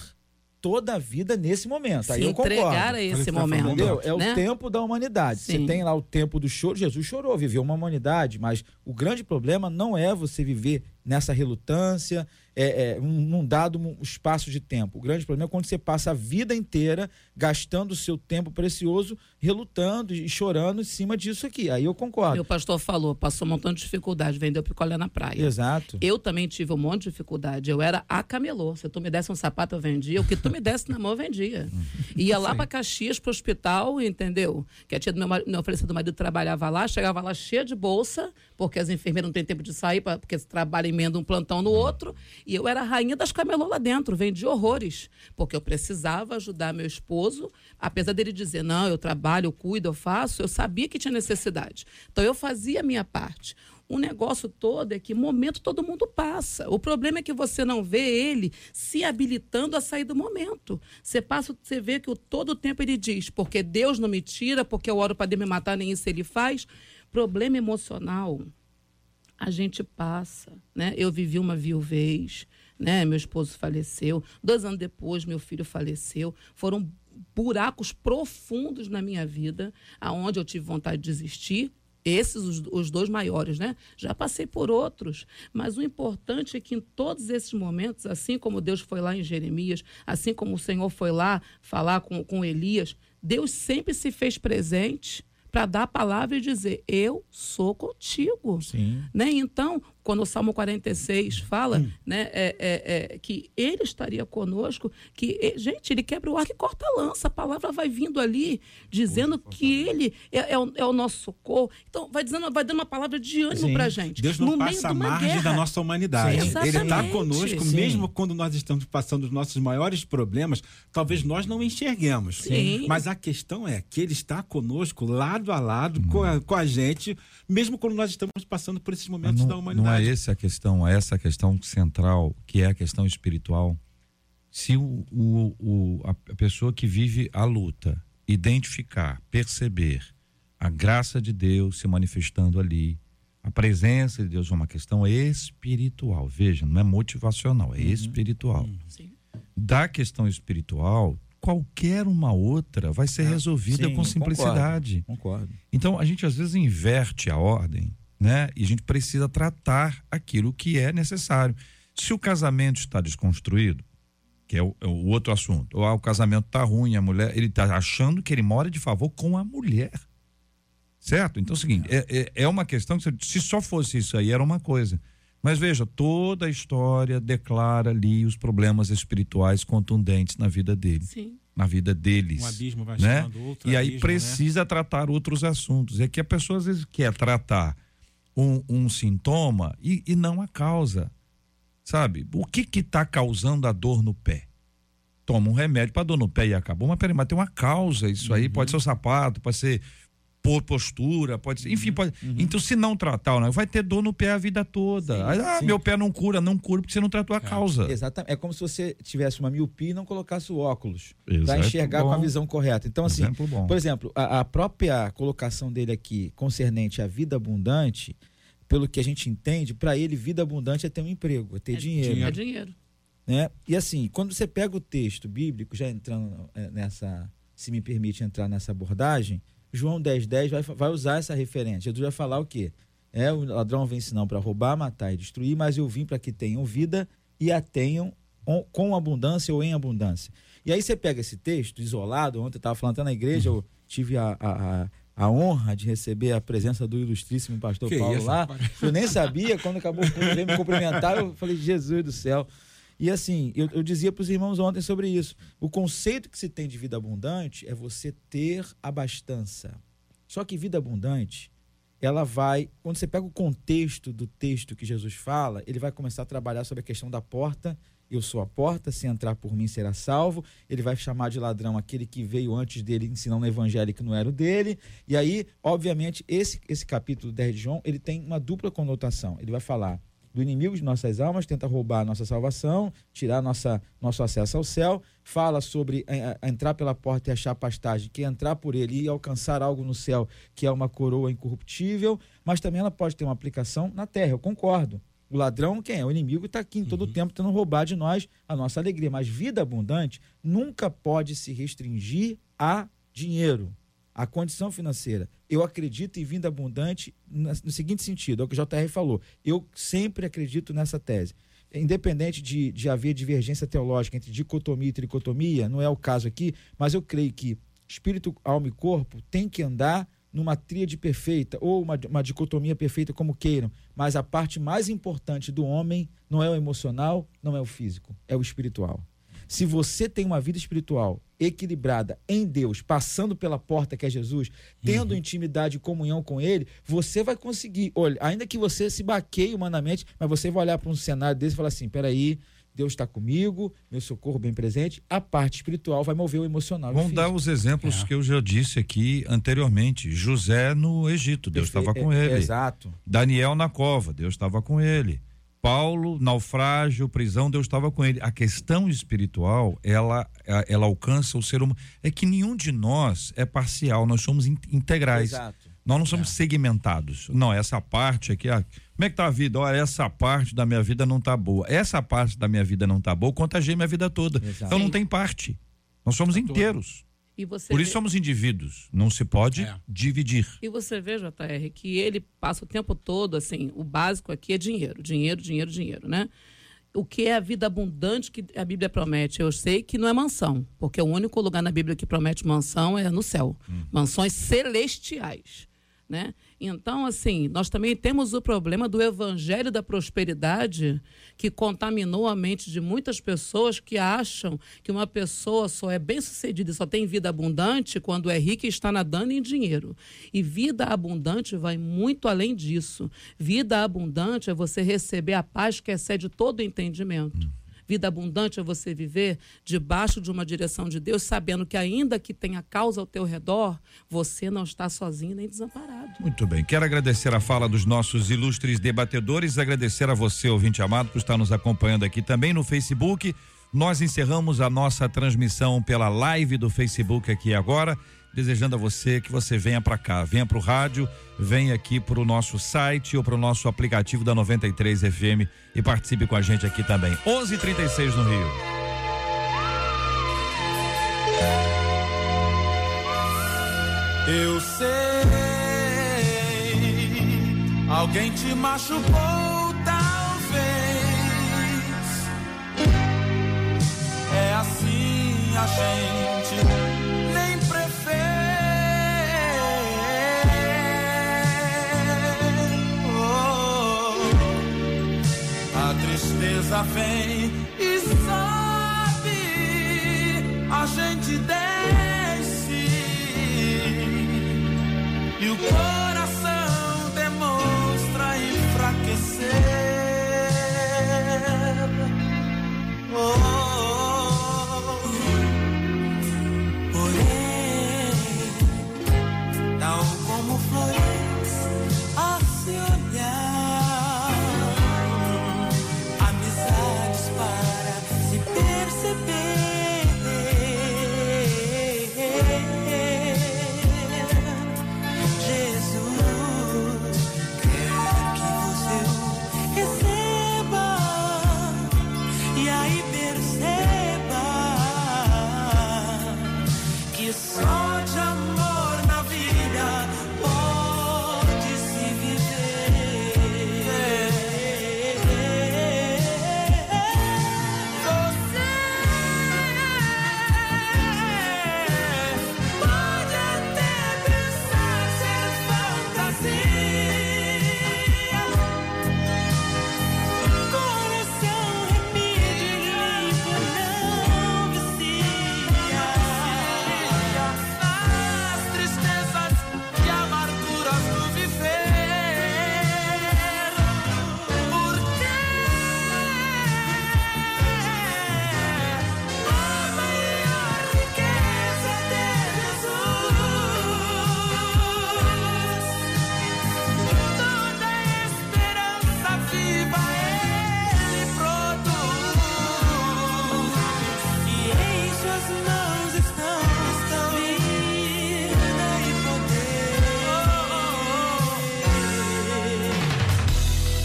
toda a vida nesse momento. Aí se eu concordo. entregar a esse tá momento. Entendeu? É o né? tempo da humanidade. Você Sim. tem lá o tempo do choro. Jesus chorou, viveu uma humanidade, mas o grande problema não é você viver nessa relutância, é, é, um- num dado espaço de tempo. O grande problema é quando você passa a vida inteira gastando o seu tempo precioso, relutando e chorando em cima disso aqui. Aí eu concordo. Meu pastor falou, passou um montão de dificuldade, vendeu picolé na praia. Exato. Eu também tive um monte de dificuldade. Eu era a camelô. Se tu me desse um sapato, eu vendia. O que tu me desse na mão, eu vendia. Ia lá para Caxias, pro hospital, entendeu? Que a tia do meu, marido, meu falecido marido trabalhava lá, chegava lá cheia de bolsa, porque as enfermeiras não têm tempo de sair, pra, porque trabalha emenda um plantão no outro. E eu era a rainha das camelô lá dentro, vendia horrores. Porque eu precisava ajudar meu esposo, apesar dele dizer, não, eu trabalho, eu cuido, eu faço, eu sabia que tinha necessidade. Então eu fazia a minha parte. O negócio todo é que momento todo mundo passa. O problema é que você não vê ele se habilitando a sair do momento. Você passa, você vê que o, todo o tempo ele diz, porque Deus não me tira, porque eu oro para Deus me matar, nem isso ele faz. Problema emocional, a gente passa, né? Eu vivi uma viuvez, né? Meu esposo faleceu. Dois anos depois, meu filho faleceu. Foram buracos profundos na minha vida, aonde eu tive vontade de desistir. Esses, os, os dois maiores, né? Já passei por outros. Mas o importante é que em todos esses momentos, assim como Deus foi lá em Jeremias, assim como o Senhor foi lá falar com, com Elias, Deus sempre se fez presente para dar a palavra e dizer: Eu sou contigo. Sim. Né? Então, quando o Salmo 46 fala Hum. né, é, é, é, que ele estaria conosco, que, gente, ele quebra o arco e corta a lança. A palavra vai vindo ali, dizendo que ele é, é o, é o nosso socorro. Então, vai, dizendo, vai dando uma palavra de ânimo para gente. Deus não no meio passa de a uma margem guerra. da nossa humanidade. Sim, Ele está conosco, Sim. mesmo quando nós estamos passando os nossos maiores problemas, talvez nós não enxerguemos. Sim. Mas a questão é que ele está conosco, lado a lado, com, a, com a gente, mesmo quando nós estamos passando por esses momentos da não, não humanidade. É essa a questão, é essa a questão central, que é a questão espiritual. Se o, o, o- a a pessoa que vive a luta identificar, perceber a graça de Deus se manifestando ali, a presença de Deus é uma questão espiritual. Veja, não é motivacional, é espiritual. Sim. Da questão espiritual, qualquer uma outra vai ser resolvida Sim, com simplicidade. Concordo. Então, a gente às vezes inverte a ordem né? E a gente precisa tratar aquilo que é necessário. Se o casamento está desconstruído, que é o, é o outro assunto, ou ah, o casamento está ruim, a mulher, ele está achando que ele mora de favor com a mulher. Certo? Então é o seguinte, é, é, é uma questão que se só fosse isso aí, era uma coisa. Mas veja, toda a história declara ali os problemas espirituais contundentes na vida dele. Sim. Na vida deles. Um abismo vai né? chamando outro E aí abismo, né? precisa tratar outros assuntos. É que a pessoa às vezes quer tratar um, um sintoma e, e não a causa. Sabe? O que está causando a dor no pé? Toma um remédio para dor no pé e acabou. Mas peraí, mas tem uma causa. Isso aí pode ser o sapato, pode ser por postura, pode ser. Enfim, pode. Então, se não tratar, né, vai ter dor no pé a vida toda. Aí, ah, sim. meu pé não cura, não cura porque você não tratou a causa. Exatamente. É como se você tivesse uma miopia e não colocasse o óculos para enxergar com a bom. visão correta. Então, assim, Exemplo bom. por exemplo, a, a própria colocação dele aqui concernente à vida abundante, pelo que a gente entende, para ele, vida abundante é ter um emprego, é ter dinheiro. É dinheiro. né? E assim, quando você pega o texto bíblico, já entrando eh, nessa, se me permite entrar nessa abordagem, João 10, 10 vai, vai usar essa referência. Jesus vai falar o quê? É, o ladrão vem senão para roubar, matar e destruir, mas eu vim para que tenham vida e a tenham com abundância ou em abundância. E aí você pega esse texto isolado, ontem eu estava falando até na igreja, eu tive a, a, a, a honra de receber a presença do ilustríssimo pastor Que Paulo isso, lá. Eu nem sabia, quando acabou o me cumprimentar, eu falei, Jesus do céu. E assim, eu, eu dizia para os irmãos ontem sobre isso. O conceito que se tem de vida abundante é você ter abastança. Só que vida abundante, ela vai. Quando você pega o contexto do texto que Jesus fala, ele vai começar a trabalhar sobre a questão da porta. Eu sou a porta, se entrar por mim será salvo. Ele vai chamar de ladrão aquele que veio antes dele ensinando o evangelho que não era o dele. E aí, obviamente, esse, esse capítulo 10 de João, ele tem uma dupla conotação. Ele vai falar do inimigo de nossas almas, tenta roubar a nossa salvação, tirar nossa, nosso acesso ao céu, fala sobre eh, eh, entrar pela porta e achar pastagem, que é entrar por ele e alcançar algo no céu, que é uma coroa incorruptível, mas também ela pode ter uma aplicação na terra, eu concordo. O ladrão, quem é? O inimigo está aqui em todo o tempo tentando roubar de nós a nossa alegria. Mas vida abundante nunca pode se restringir a dinheiro, a condição financeira. Eu acredito em vida abundante no seguinte sentido, é o que o JR falou. Eu sempre acredito nessa tese. Independente de, de haver divergência teológica entre dicotomia e tricotomia, não é o caso aqui, mas eu creio que espírito, alma e corpo tem que andar numa tríade perfeita ou uma, uma dicotomia perfeita, como queiram, mas a parte mais importante do homem não é o emocional, não é o físico, é o espiritual. Se você tem uma vida espiritual equilibrada em Deus, passando pela porta que é Jesus, tendo intimidade e comunhão com Ele, você vai conseguir, olha, ainda que você se baqueie humanamente, mas você vai olhar para um cenário desse e falar assim: peraí, Deus está comigo, meu socorro bem presente, a parte espiritual vai mover o emocional. Vamos dar os exemplos É. que eu já disse aqui anteriormente. José no Egito, Deus estava com É, ele. Exato. Daniel na cova, Deus estava com ele. Paulo, naufrágio, prisão, Deus estava com ele. A questão espiritual, ela, ela alcança o ser humano. É que nenhum de nós é parcial, nós somos in- integrais. Exato. Nós não somos segmentados. Não, essa parte aqui, ah, como é que tá a vida? Olha, essa parte da minha vida não tá boa. Essa parte da minha vida não tá boa, contagiei minha vida toda. Exato. Então não tem parte. Nós somos inteiros. E você Por vê- isso somos indivíduos. Não se pode É. dividir. E você vê, JR, que ele passa o tempo todo, assim, o básico aqui é dinheiro, dinheiro, dinheiro, dinheiro, né? O que é a vida abundante que a Bíblia promete? Eu sei que não é mansão, porque o único lugar na Bíblia que promete mansão é no céu. Mansões celestiais, né? Então, assim, nós também temos o problema do evangelho da prosperidade que contaminou a mente de muitas pessoas que acham que uma pessoa só é bem-sucedida e só tem vida abundante quando é rica e está nadando em dinheiro. E vida abundante vai muito além disso. Vida abundante é você receber a paz que excede todo entendimento. Vida abundante é você viver debaixo de uma direção de Deus, sabendo que ainda que tenha causa ao teu redor, você não está sozinho nem desamparado. Muito bem. Quero agradecer a fala dos nossos ilustres debatedores, agradecer a você, ouvinte amado, por estar nos acompanhando aqui também no Facebook. Nós encerramos a nossa transmissão pela live do Facebook aqui agora, desejando a você que você venha para cá, venha para o rádio, venha aqui para o nosso site ou para o nosso aplicativo da 93 FM e participe com a gente aqui também. 11:36 no Rio. Eu sei, Alguém te machucou, talvez. É assim a gente tristeza vem e sobe, a gente desce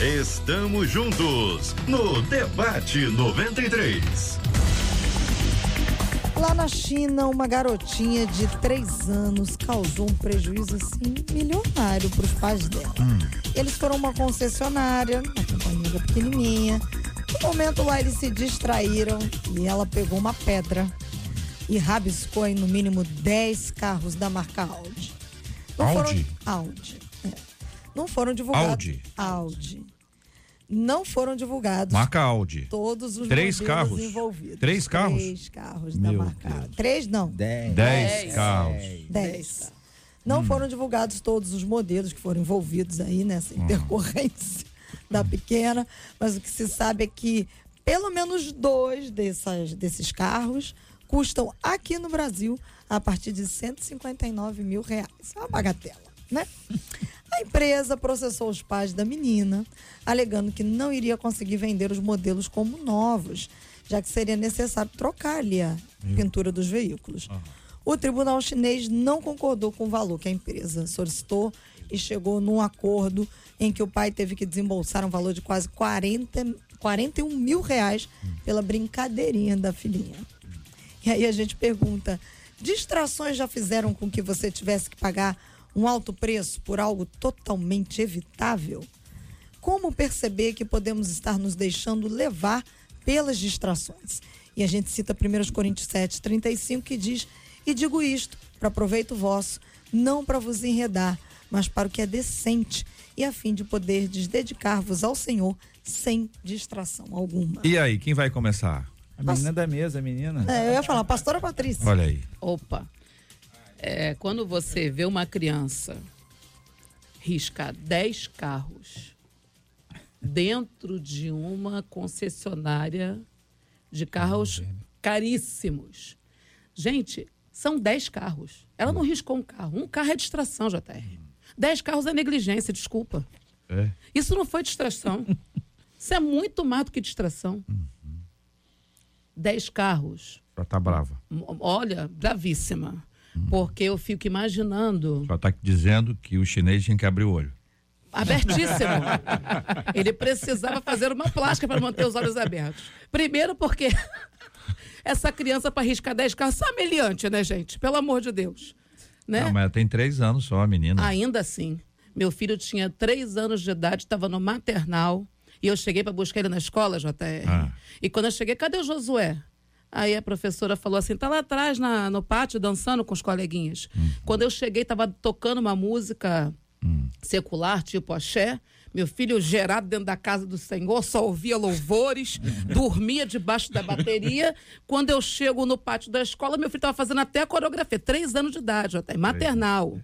Estamos juntos no Debate 93. Lá na China, uma garotinha de três anos causou um prejuízo assim milionário para os pais dela. Eles foram uma concessionária, na companhia pequenininha. No momento lá eles se distraíram e ela pegou uma pedra e rabiscou em no mínimo 10 carros da marca Audi. Audi? Foram, Audi. é. Não foram divulgados. Audi. Audi. Não foram divulgados Marca Audi. todos os Três modelos carros? envolvidos. Três carros? Três carros da Meu marca. Deus. Três não. Dez. Dez carros. Dez. Não foram divulgados todos os modelos que foram envolvidos aí nessa intercorrência da pequena, mas o que se sabe é que pelo menos dois dessas, desses carros custam aqui no Brasil a partir de 159 mil reais. É uma bagatela, né? A empresa processou os pais da menina, alegando que não iria conseguir vender os modelos como novos, já que seria necessário trocar ali a pintura dos veículos. O tribunal chinês não concordou com o valor que a empresa solicitou e chegou num acordo em que o pai teve que desembolsar um valor de quase 40, 41 mil reais pela brincadeirinha da filhinha. E aí a gente pergunta: distrações já fizeram com que você tivesse que pagar um alto preço por algo totalmente evitável? Como perceber que podemos estar nos deixando levar pelas distrações? E a gente cita 1 Coríntios 7, 35, que diz: E digo isto, para proveito vosso, não para vos enredar, mas para o que é decente, e a fim de poder dedicar-vos ao Senhor sem distração alguma. E aí, quem vai começar? A menina da mesa, a menina. É, eu ia falar, pastora Patrícia. Olha aí. Opa. É, quando você vê uma criança riscar 10 carros dentro de uma concessionária de carros caríssimos. Gente, são 10 carros. Ela não riscou um carro. Um carro é distração, JR. 10 carros é negligência, desculpa. É. Isso não foi distração. Isso é muito mais do que distração. 10 carros. Já tá brava. Olha, bravíssima. Porque eu fico imaginando. Só tá dizendo que o chinês tinha que abrir o olho. Abertíssimo. Ele precisava fazer uma plástica para manter os olhos abertos. Primeiro, porque essa criança para riscar 10 carros, só meliante, né, gente? Pelo amor de Deus. Né? Não, mas ela tem três anos só, a menina. Ainda assim. Meu filho tinha três anos de idade, estava no maternal. E eu cheguei para buscar ele na escola, JR. Ah. E quando eu cheguei, cadê o Josué? Aí a professora falou assim: tá lá atrás na- no pátio dançando com os coleguinhas. Quando eu cheguei, estava tocando uma música secular, tipo axé. Meu filho gerado dentro da casa do Senhor, só ouvia louvores, dormia debaixo da bateria. Quando eu chego no pátio da escola, meu filho estava fazendo até a coreografia, três anos de idade, até maternal.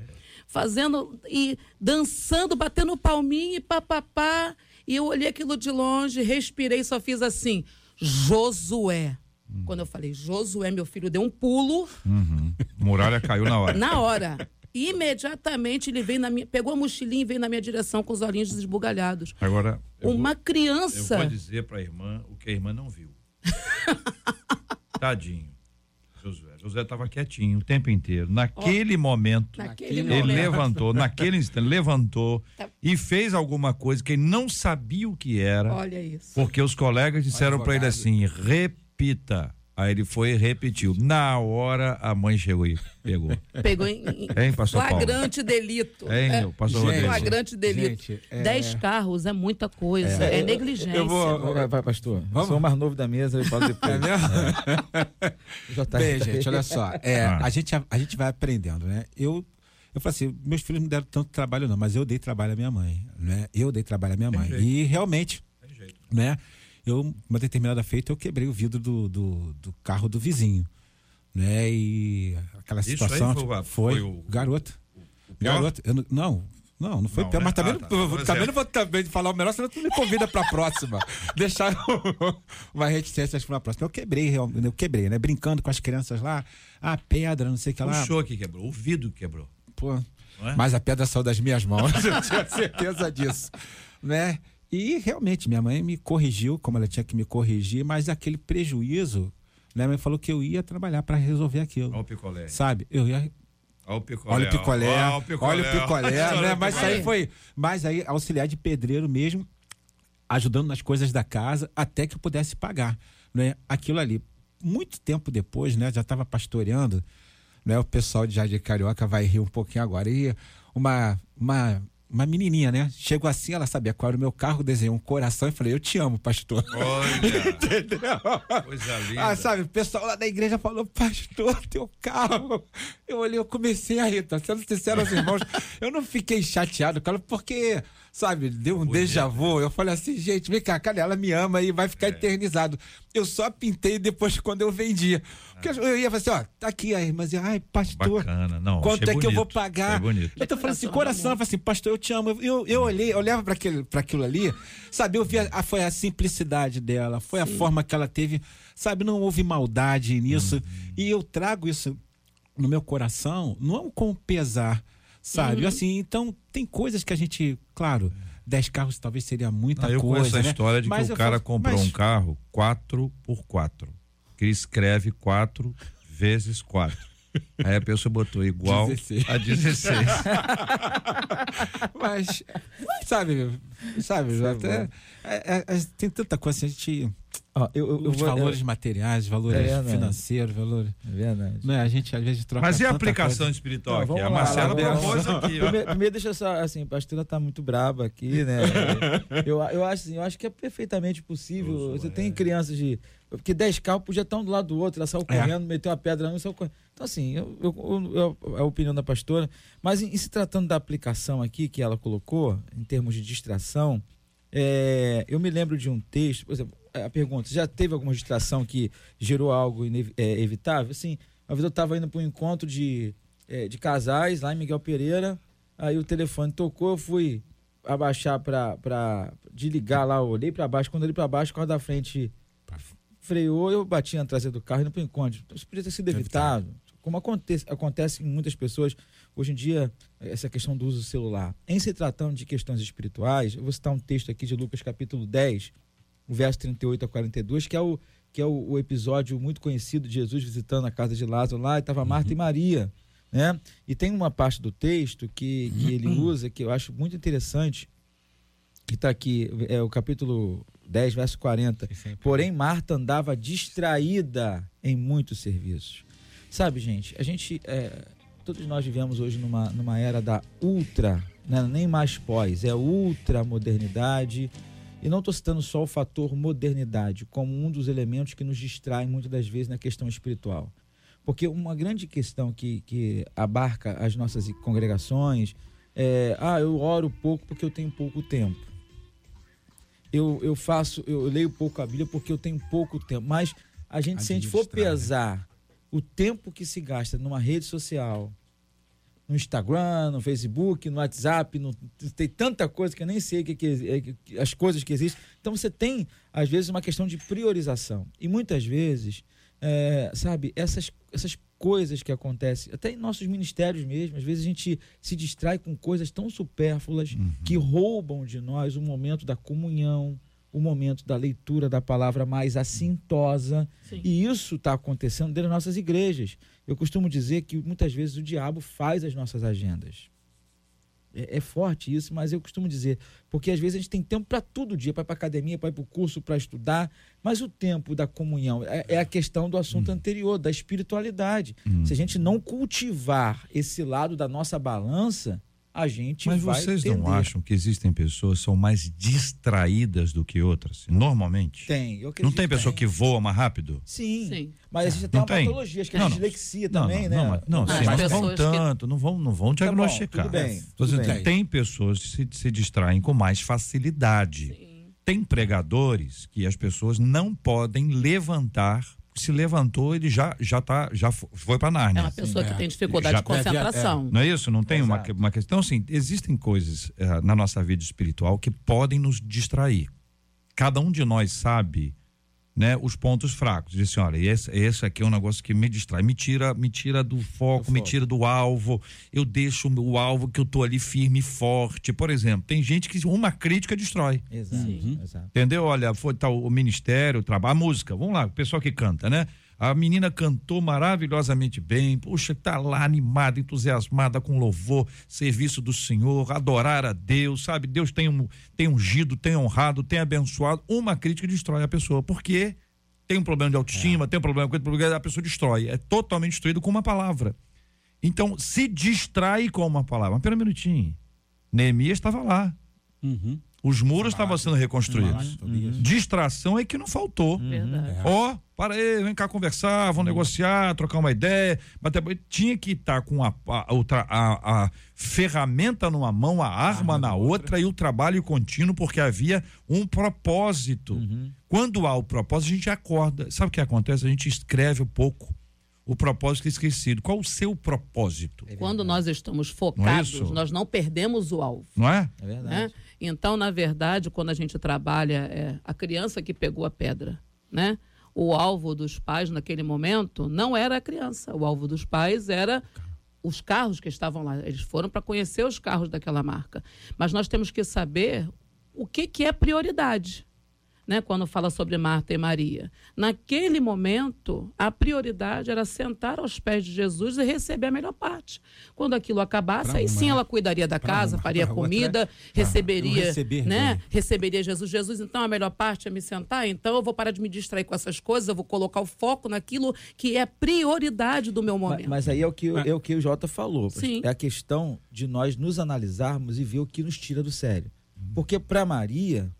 Fazendo e dançando, batendo palminha e papapá. E eu olhei aquilo de longe, respirei, só fiz assim: Josué. Quando eu falei Josué, meu filho deu um pulo Muralha caiu na hora. na hora. Imediatamente ele veio na minha, pegou a mochilinha e veio na minha direção com os olhinhos desbugalhados. Agora, eu Uma vou, eu criança. vou dizer pra irmã o que a irmã não viu. Tadinho. Josué. Josué estava quietinho o tempo inteiro. Naquele momento, Naquele ele momento. levantou, naquele instante, levantou Tá. e fez alguma coisa que ele não sabia o que era. Olha isso. Porque os colegas disseram para ele assim: repita. Aí ele foi e repetiu. Na hora, a mãe chegou e pegou. Pegou em, em Hein, pastor Paulo? flagrante delito. Hein, É, pastor Gente, Rodrigo? flagrante delito. gente, é- Dez carros é muita coisa. É, negligência. Eu vou- Vai, vai, pastor. Vamos? Sou o mais novo da mesa, eu falo depois. É tá Bem, gente, olha só. É, Ah. a, gente, a, gente vai aprendendo, né? Eu, eu falei assim, meus filhos não deram tanto trabalho, não, mas eu dei trabalho à minha mãe, né? Eu dei trabalho à minha mãe. E realmente, né? Eu, uma determinada feita, eu quebrei o vidro do, do, do carro do vizinho, né? E aquela Isso situação foi o- foi, foi o- garoto. pior? Garoto, eu não, não, não, não foi Não, pior, né? mas também, Ah, não, tá. Pois também é. não vou também falar o melhor, senão tu me convida pra próxima. Deixar uma reticência pra próxima. Eu quebrei, realmente, eu quebrei, né? Brincando com as crianças lá, a pedra, não sei o que O lá. show que quebrou, o vidro que quebrou. Pô, Não é? mas a pedra saiu das minhas mãos, eu tinha certeza disso, né? E realmente, minha mãe me corrigiu como ela tinha que me corrigir, mas aquele prejuízo, né? Minha mãe falou que eu ia trabalhar para resolver aquilo. Olha o picolé. Sabe? Eu ia Olha o picolé. Olha o picolé, Olha o picolé, Olha né? o Mas isso picolé. aí foi. Mas aí, auxiliar de pedreiro mesmo, ajudando nas coisas da casa, até que eu pudesse pagar, né? Aquilo ali. Muito tempo depois, né? Já estava pastoreando, né? O pessoal de Jardim Carioca vai rir um pouquinho agora. E uma, uma, uma menininha, né? Chegou assim, ela sabia qual era o meu carro, desenhou um coração e falei, eu te amo, pastor. Olha, Entendeu? coisa linda. Ah, sabe, o pessoal lá da igreja falou, pastor, teu carro. Eu olhei, eu comecei a rir, tá sendo sincero aos irmãos. Eu não fiquei chateado, cara, porque, sabe, deu um déjà vu. Eu falei assim, gente, vem cá, cara, ela me ama e vai É. ficar eternizado. Eu só pintei depois quando eu vendi. Porque eu ia falar assim, ó, tá aqui a irmã, dizia, ai, pastor. Bacana, não. Quanto é que eu vou bonito, pagar? bonito. Eu tô falando assim, coração, eu falei assim, pastor, eu te amo. Eu, eu olhei, eu olhava para aquele, pra aquilo ali, sabe? Eu via, a, foi a simplicidade dela, foi a forma que ela teve, sabe? Não houve maldade nisso. Uhum. E eu trago isso no meu coração, não com pesar, sabe? Uhum. Assim, então tem coisas que a gente, claro, 10 carros talvez seria muita Ah, eu coisa. conheço a né? história de Mas que o eu cara falo, comprou mas- um carro 4x4, que escreve 4 vezes 4. Aí a pessoa botou igual 16. a 16. Mas, sabe, sabe, Isso é até, é- é- é- tem tanta coisa, a gente. Eu, eu, eu os vou- valores materiais, valores É verdade. financeiros, valores. É verdade. Né? A gente às vezes troca. Mas e a aplicação coisa. espiritual Não, aqui? A lá, Marcela vamos propôs aqui, ó. Primeiro, primeiro deixa eu só, assim, a pastora tá muito braba aqui, né? Eu, eu, acho, assim, eu acho que é perfeitamente possível. Você tem crianças de. Porque 10 carros podia estar um do lado do outro, ela saiu É. correndo, meteu uma pedra no saiu correndo. Então, assim, eu, eu, eu- eu- é a opinião da pastora. Mas em, em se tratando da aplicação aqui que ela colocou, em termos de distração, é, eu me lembro de um texto, por exemplo, a pergunta: já teve alguma distração que gerou algo é, evitável? Assim, uma vez eu estava indo para um encontro de, é, de casais lá em Miguel Pereira, aí o telefone tocou, eu fui abaixar para desligar lá, eu olhei para baixo, quando eu olhei para baixo, o carro da frente freou, eu bati na traseira do carro e não para o encontro. Isso podia ter sido evitado. Como acontece, acontece em muitas pessoas, hoje em dia, essa questão do uso do celular. Em se tratando de questões espirituais, eu vou citar um texto aqui de Lucas capítulo 10, o verso 38 a 42, que é o, que é o, o episódio muito conhecido de Jesus visitando a casa de Lázaro lá, e estava Marta e Maria. Né? E tem uma parte do texto que, que ele usa, que eu acho muito interessante, que está aqui, é o capítulo 10, verso 40. Porém, Marta andava distraída em muitos serviços. Sabe, gente, a gente, é, todos nós vivemos hoje numa, numa era da ultra né? nem mais pós, é ultramodernidade. E não estou citando só o fator modernidade como um dos elementos que nos distrai muitas das vezes na questão espiritual. Porque uma grande questão que, que abarca as nossas congregações é: ah, eu oro pouco porque eu tenho pouco tempo. Eu, eu faço, eu leio pouco a Bíblia porque eu tenho pouco tempo. Mas a gente, se a gente for né? pesar o tempo que se gasta numa rede social, no Instagram, no Facebook, no WhatsApp, no- tem tanta coisa que eu nem sei que, que, é, que- as coisas que existem. Então você tem, às vezes, uma questão de priorização. E muitas vezes, é, sabe, essas, essas coisas que acontecem, até em nossos ministérios mesmo, às vezes a gente se distrai com coisas tão supérfluas que roubam de nós o momento da comunhão, o momento da leitura da palavra mais assintosa. Sim. E isso está acontecendo dentro das nossas igrejas. Eu costumo dizer que muitas vezes o diabo faz as nossas agendas. É, é forte isso, mas eu costumo dizer, porque às vezes a gente tem tempo para tudo dia, para ir para academia, para ir para o curso, para estudar, mas o tempo da comunhão é, é a questão do assunto anterior, da espiritualidade. Se a gente não cultivar esse lado da nossa balança, a gente Mas vai vocês não tender. acham que existem pessoas que são mais distraídas do que outras? Normalmente. Tem, eu Não tem pessoa que voa mais rápido? Sim, Sim. mas a gente tem Não uma tem? patologia, acho que é Não, a não. dislexia Não, também, não, né? não, mas- não, sim, mas não vão que- tanto, não vão, não vão Tá bom, diagnosticar. tudo bem, Tô tudo bem. tem pessoas que se, se distraem com mais facilidade. Tem pregadores que as pessoas não podem levantar. Se levantou, ele já já tá já fo- foi para É Nárnia. uma pessoa que é. tem dificuldade Já- de concentração. Não é isso? Não tem uma, uma questão assim. Existem coisas eh, na nossa vida espiritual que podem nos distrair. Cada um de nós sabe, né, os pontos fracos. Diz assim, olha, esse, esse aqui é um negócio que me distrai, me tira, me tira do foco, me foco. tira do alvo. Eu deixo o alvo que eu tô ali firme e forte. Por exemplo, tem gente que uma crítica destrói. Exato, Uhum. exato. Entendeu? Olha, foi tal o ministério, o trabalho, a música. Vamos lá, o pessoal que canta, né? A menina cantou maravilhosamente bem. Puxa, tá lá animada, entusiasmada com louvor, serviço do Senhor, adorar a Deus, sabe? Deus tem, um, tem ungido, tem honrado, tem abençoado. Uma crítica destrói a pessoa, porque tem um problema de autoestima, tem um problema com a pessoa destrói. É totalmente destruído com uma palavra. Então, se distrai com uma palavra. Mas pera um minutinho. Neemias estava lá. Uhum. Os muros estavam sendo reconstruídos. Tobias. Distração é que não faltou. Verdade. Ó, para aí, vem cá conversar, vamos negociar, trocar uma ideia. Bater... Tinha que estar com a, a, outra- a- a ferramenta numa mão, a arma, na outra. e o trabalho contínuo, porque havia um propósito. Quando há o propósito, a gente acorda. Sabe o que acontece? A gente escreve um pouco. O propósito é esquecido. Qual o seu propósito? Quando nós estamos Não é focados, isso? nós não perdemos o alvo. Não é? É verdade. né? Então, na verdade, quando a gente trabalha é, a criança que pegou a pedra, né? O alvo dos pais naquele momento não era a criança, o alvo dos pais era os carros que estavam lá. Eles foram para conhecer os carros daquela marca. Mas nós temos que saber o que, que é prioridade. Né, quando fala sobre Marta e Maria. Naquele momento, a prioridade era sentar aos pés de Jesus e receber a melhor parte. Quando aquilo acabasse, Pra aí uma, sim ela cuidaria da casa, uma, faria outra, comida, não receberia, receber né? bem. Receberia Jesus. Jesus, então a melhor parte é me sentar, então eu vou parar de me distrair com essas coisas, eu vou colocar o foco naquilo que é prioridade do meu momento. Mas, aí é o que, é o, que o Jota falou. Sim. É a questão de nós nos analisarmos e ver o que nos tira do sério. Uhum. Porque para Maria,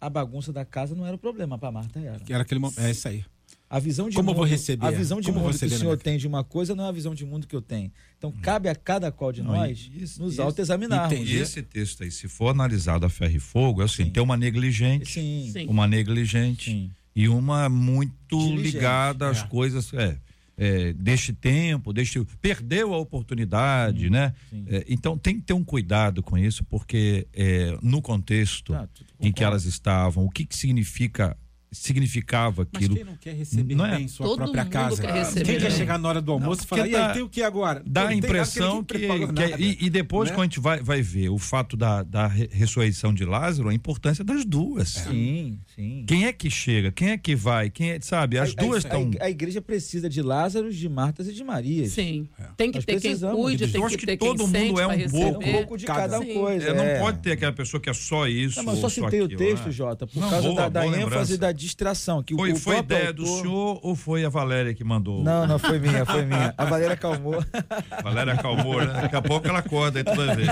a bagunça da casa não era o problema, para Marta era. Era aquele momento. É isso aí. A visão de Como eu mundo, vou receber? A visão de Como mundo que o senhor tem de uma coisa não é a visão de mundo que eu tenho. Então cabe a cada qual de Não, nós isso- nos autoexaminarmos. E esse texto aí, se for analisado a ferro e fogo, é assim, Sim. tem uma negligente, Sim, Sim. uma negligente sim. e uma muito Diligente, ligada às é. coisas, é, é, deste tempo, deste perdeu a oportunidade, né? sim. É, então tem que ter um cuidado com isso, porque é, no contexto tudo em que elas estavam, o que, que significa significava Mas aquilo? quem não quer receber Não é? bem sua Todo própria mundo casa? quer receber quem quer chegar na hora do almoço Não, e falar, e aí, tem o que agora? Dá a impressão que, preparou que- nada. e, e depois né? quando a gente vai, vai ver o fato da, da re- ressurreição de Lázaro, a importância das duas. Sim, sim. Quem é que chega? Quem é que vai? Quem é, sabe? As A- duas estão. a, a igreja precisa de Lázaro, de Martas e de Marias. Sim. Tem que Nós ter quem cuide, tem acho que que ter todo quem mundo sente é um pouco- Um pouco de Cada cada coisa. É, não é. pode ter aquela pessoa que é só isso. Não, mas só citei o texto, né? Jota, por causa da, ênfase da distração. Que Foi, o foi ideia do autor- senhor ou foi a Valéria que mandou? Não, não, foi minha, foi minha. A Valéria acalmou. A Valéria acalmou, né? Daqui a pouco ela acorda aí tu vai ver.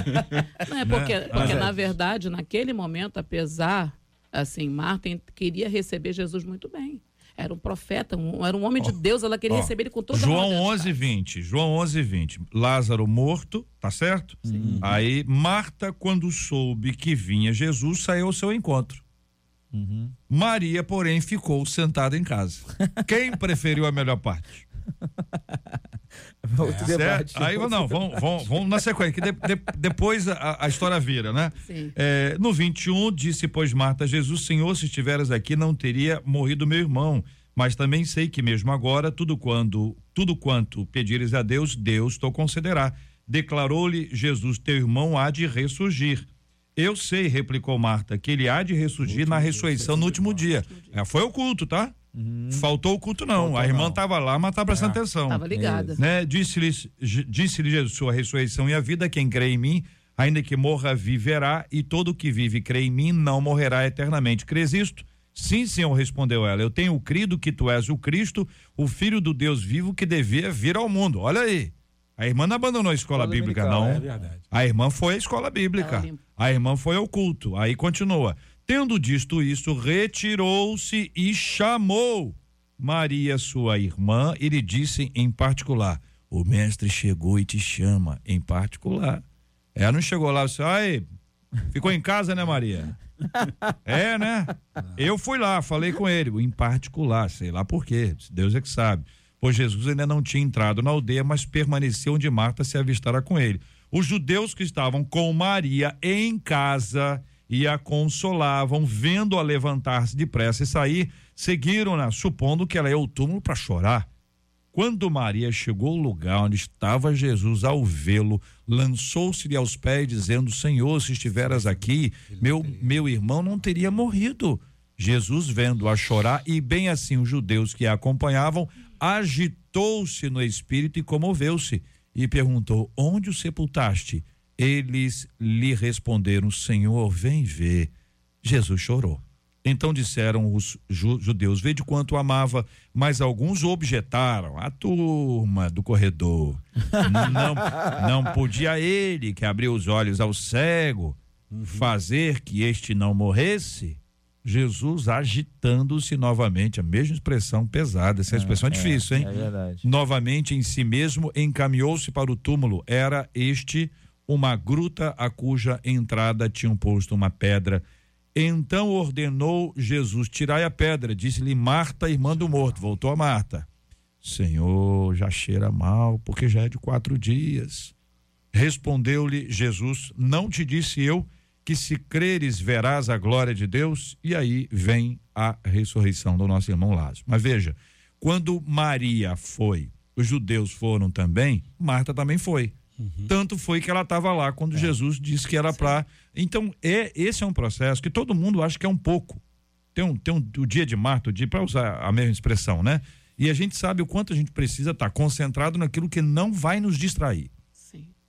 Não, é porque, Né? porque é. na verdade, naquele momento, apesar, assim, Marta queria receber Jesus muito bem. Era um profeta, um- era um homem de Deus, ela queria Ó, receber ele com toda a João modernidade. 11, 20. João 11, 20. Lázaro morto, tá certo? Sim. Aí Marta, quando soube que vinha Jesus, saiu ao seu encontro. Maria, porém, ficou sentada em casa. Quem preferiu a melhor parte? Outro debate. Certo? Aí, não, vamos, vamos, vamos na sequência, que de- de- depois a, a história vira, né? Sim. É, no 21, disse, pois Marta, Jesus, Senhor, se estiveras aqui, não teria morrido meu irmão. Mas também sei que mesmo agora, tudo quando, tudo quanto pedires a Deus, Deus te concederá. Declarou-lhe Jesus, teu irmão há de ressurgir. Eu sei, replicou Marta, que ele há de ressurgir na ressurreição no último dia. É, foi o culto, tá? Faltou o culto, não. Faltou a irmã estava lá, mas tá prestando atenção Tava ligada. né? Disse-lhe disse Jesus, sua ressurreição e a vida, quem crê em mim, ainda que morra, viverá, e todo que vive e crê em mim não morrerá eternamente. Crês isto? Sim, Senhor, respondeu ela. Eu tenho crido que tu és o Cristo, o Filho do Deus vivo que devia vir ao mundo. Olha aí. A irmã não abandonou a escola, Escola bíblica, não. é verdade. A irmã foi à escola bíblica. A irmã foi ao culto. Aí continua. Tendo disto isso, retirou-se e chamou Maria, sua irmã, e lhe disse em particular: O mestre chegou e te chama em particular. Ela não chegou lá e disse: Ai, ficou em casa, né, Maria? É, né? Eu fui lá, falei com ele, em particular, sei lá por quê, Deus é que sabe. Pois Jesus ainda não tinha entrado na aldeia, mas permaneceu onde Marta se avistara com ele. Os judeus que estavam com Maria em casa e a consolavam, vendo-a levantar-se depressa e sair, seguiram-na, supondo que ela ia ao túmulo para chorar. Quando Maria chegou ao lugar onde estava Jesus, ao vê-lo, lançou-se-lhe aos pés, dizendo: Senhor, se estiveras aqui, meu, meu irmão não teria morrido. Jesus, vendo-a chorar, e bem assim os judeus que a acompanhavam, agitou-se no espírito e comoveu-se, e perguntou: Onde o sepultaste? Eles lhe responderam: Senhor, vem ver. Jesus chorou. Então disseram os ju- judeus: Vede quanto amava. Mas alguns objetaram: A turma do corredor. Não, não podia ele, que abriu os olhos ao cego, fazer que este não morresse? Jesus agitando-se novamente, a mesma expressão pesada. Essa expressão é, difícil, hein? É verdade. Novamente em si mesmo, encaminhou-se para o túmulo. Era este uma gruta a cuja entrada tinham posto uma pedra. Então ordenou Jesus: Tirai a pedra. Disse-lhe Marta, irmã do morto. Voltou a Marta. Senhor, já cheira mal, porque já é de quatro dias. Respondeu-lhe Jesus: Não te disse eu que se creres verás a glória de Deus? E aí vem a ressurreição do nosso irmão Lázaro. Mas veja, quando Maria foi, os judeus foram também, Marta também foi. Tanto foi que ela estava lá quando Jesus disse que era para. Então, é, esse é um processo que todo mundo acha que é um pouco. Tem um, tem um, o dia de Marta, o dia, para usar a mesma expressão, né? E a gente sabe o quanto a gente precisa estar concentrado naquilo que não vai nos distrair.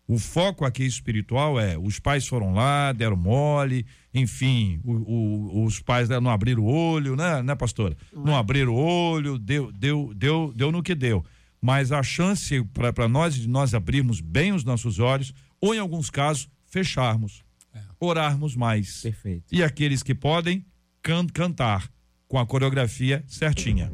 O foco aqui espiritual é: os pais foram lá, deram mole, enfim, o- o- os pais não abriram o olho, né, né, pastora? Não abriram o olho, deu, deu, deu, deu no que deu. Mas a chance para nós de nós abrirmos bem os nossos olhos, ou em alguns casos, fecharmos, orarmos mais. Perfeito. E aqueles que podem, can- cantar com a coreografia certinha.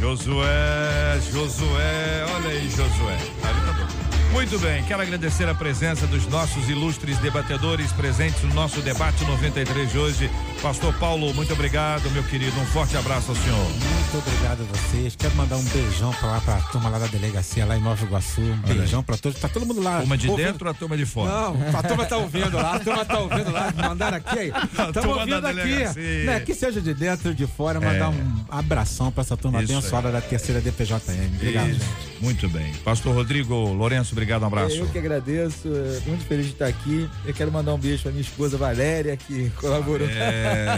Josué, Josué, olha aí, Josué. Tá vendo? Muito bem, quero agradecer a presença dos nossos ilustres debatedores presentes no nosso debate 93 de hoje. Pastor Paulo, muito obrigado, meu querido. Um forte abraço ao senhor. Muito obrigado a vocês. Quero mandar um beijão pra lá, pra turma lá da delegacia, lá em Nova Iguaçu. Um Olha beijão pra todos. Tá todo mundo lá. Uma de ouvindo- dentro ou a turma de fora? Não, a turma tá ouvindo lá, a turma tá ouvindo lá, mandaram aqui aí. Estamos turma ouvindo aqui. Né, que seja de dentro ou de fora, mandar É. um abração pra essa turma Isso abençoada da terceira DPJM. Obrigado, Isso. Muito bem. Pastor Rodrigo Lourenço, obrigado, um abraço. Eu que agradeço, é, muito feliz de estar aqui. Eu quero mandar um beijo para minha esposa Valéria, que colaborou. É,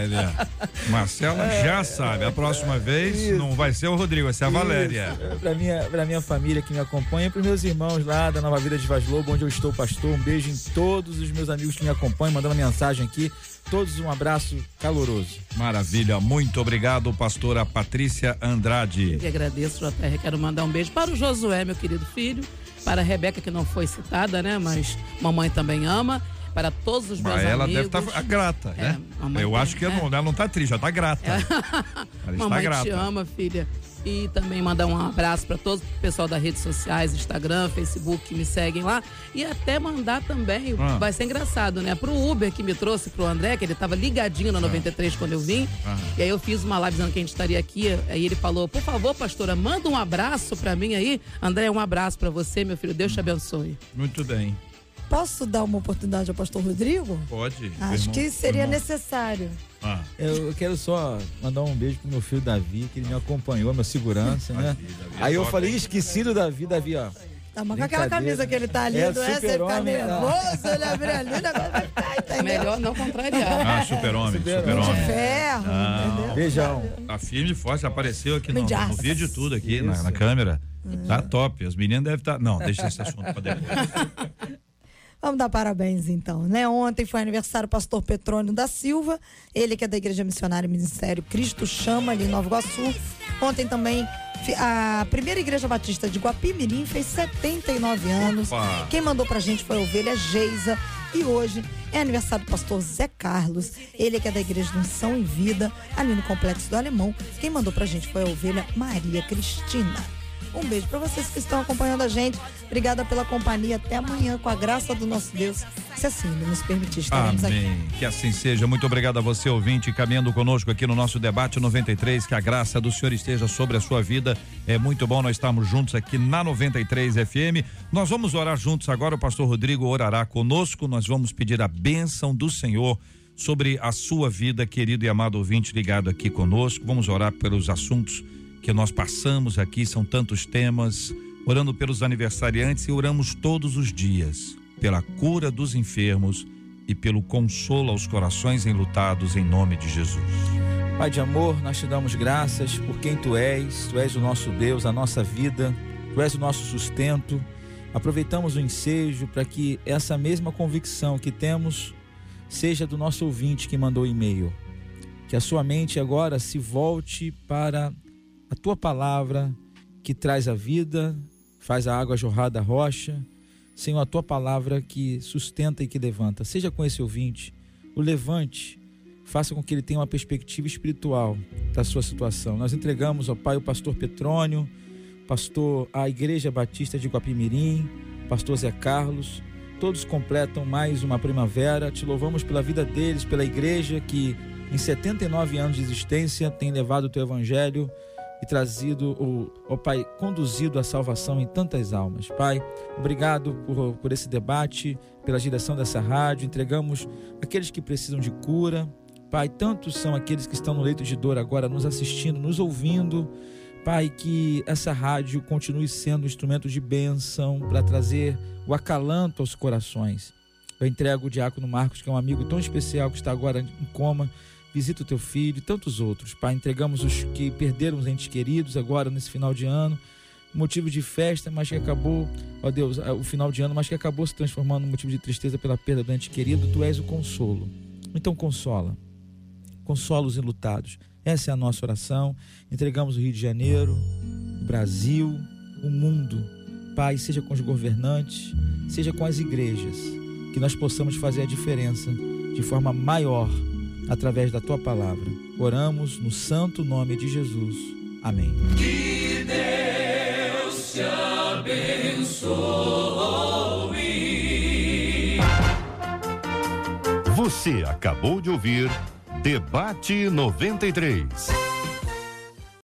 Marcela já sabe, a próxima vez Isso. não vai ser o Rodrigo, vai ser a Valéria. Para minha, pra minha família que me acompanha, para meus irmãos lá da Nova Vida de Vaz Lobo, onde eu estou pastor. Um beijo em todos os meus amigos que me acompanham, mandando mensagem aqui. Todos um abraço caloroso. Maravilha, muito obrigado, pastora Patrícia Andrade. Eu que agradeço, JR. Quero mandar um beijo para o Josué, meu querido filho, para a Rebeca, que não foi citada, né? Mas mamãe também ama. Para todos os meus Mas ela deve amigos. estar grata, É, né? Eu tem, acho que é. não, ela não tá triste, ela tá grata. Ela está Mamãe grata. te ama, filha. E também mandar um abraço para todo o pessoal das redes sociais, Instagram, Facebook, que me seguem lá. E até mandar também, Ah. vai ser engraçado, né? Pro Uber que me trouxe pro André, que ele tava ligadinho na 93 quando eu vim. Ah. E aí eu fiz uma live dizendo que a gente estaria aqui. Aí ele falou: por favor, pastora, manda um abraço para mim aí. André, um abraço para você, meu filho. Deus te abençoe. Muito bem. Posso dar uma oportunidade ao pastor Rodrigo? Pode. Acho irmão- que seria irmão. necessário. Ah, Eu quero só mandar um beijo pro meu filho Davi, que ele me acompanhou, meu segurança, né? Davi, Davi é Aí eu falei, esqueci do Davi, Davi, ó. Tá, mas com aquela camisa que ele tá ali, É, não é? Você fica tá. nervoso, ele abrir ali, negócio vai ficar, entendeu? Melhor não contrariar. Ah, super-homem, Super-homem. De super-homem. ferro, entendeu? Beijão. Tá firme e forte, apareceu aqui no, De no vídeo tudo aqui, na, na câmera. Tá top. Os meninos devem estar. Não, deixa esse assunto pra depois. Vamos dar parabéns então, né? Ontem foi aniversário do pastor Petrônio da Silva, ele que é da Igreja Missionária e Ministério Cristo Chama, ali em Nova Iguaçu. Ontem também a primeira Igreja Batista de Guapimirim fez 79 anos. Opa. Quem mandou pra gente foi a ovelha Geisa. E hoje é aniversário do pastor Zé Carlos, ele que é da Igreja de Unção e Vida, ali no Complexo do Alemão. Quem mandou pra gente foi a ovelha Maria Cristina. Um beijo pra vocês que estão acompanhando a gente. Obrigada pela companhia. Até amanhã, com a graça do nosso Deus. Se assim nos permitir, estaremos aqui. Amém. Que assim seja. Muito obrigado a você, ouvinte, caminhando conosco aqui no nosso debate 93. Que a graça do Senhor esteja sobre a sua vida. É muito bom nós estarmos juntos aqui na 93 FM. Nós vamos orar juntos agora. O pastor Rodrigo orará conosco. Nós vamos pedir a bênção do Senhor sobre a sua vida, querido e amado ouvinte ligado aqui conosco. Vamos orar pelos assuntos que nós passamos aqui, são tantos temas, orando pelos aniversariantes e oramos todos os dias pela cura dos enfermos e pelo consolo aos corações enlutados em nome de Jesus. Pai de amor, nós te damos graças por quem tu és, tu és o nosso Deus, a nossa vida, tu és o nosso sustento. Aproveitamos o ensejo para que essa mesma convicção que temos seja do nosso ouvinte que mandou o e-mail. Que a sua mente agora se volte para a tua palavra que traz a vida, faz a água jorrar da rocha. Senhor, a tua palavra que sustenta e que levanta. Seja com esse ouvinte, o levante faça com que ele tenha uma perspectiva espiritual da sua situação. Nós entregamos ao Pai o pastor Petrônio, pastor a Igreja Batista de Guapimirim, pastor Zé Carlos, todos completam mais uma primavera. Te louvamos pela vida deles, pela igreja que em 79 anos de existência tem levado o teu evangelho e trazido, o, ó Pai, conduzido a salvação em tantas almas. Pai, obrigado por, por esse debate, pela direção dessa rádio. Entregamos aqueles que precisam de cura, Pai, tantos são aqueles que estão no leito de dor agora, nos assistindo, nos ouvindo. Pai, que essa rádio continue sendo um instrumento de bênção para trazer o acalanto aos corações. Eu entrego o diácono Marcos, que é um amigo tão especial que está agora em coma. Visita o teu filho e tantos outros. Pai, entregamos os que perderam os entes queridos agora nesse final de ano. Motivo de festa, mas que acabou, ó Deus, o final de ano, mas que acabou se transformando num motivo de tristeza pela perda do ente querido. Tu és o consolo. Então consola consola os enlutados. Essa é a nossa oração. Entregamos o Rio de Janeiro, o Brasil, o mundo. Pai, seja com os governantes, seja com as igrejas, que nós possamos fazer a diferença de forma maior através da tua palavra. Oramos no santo nome de Jesus. Amém. Que Deus te abençoe. Você acabou de ouvir Debate 93.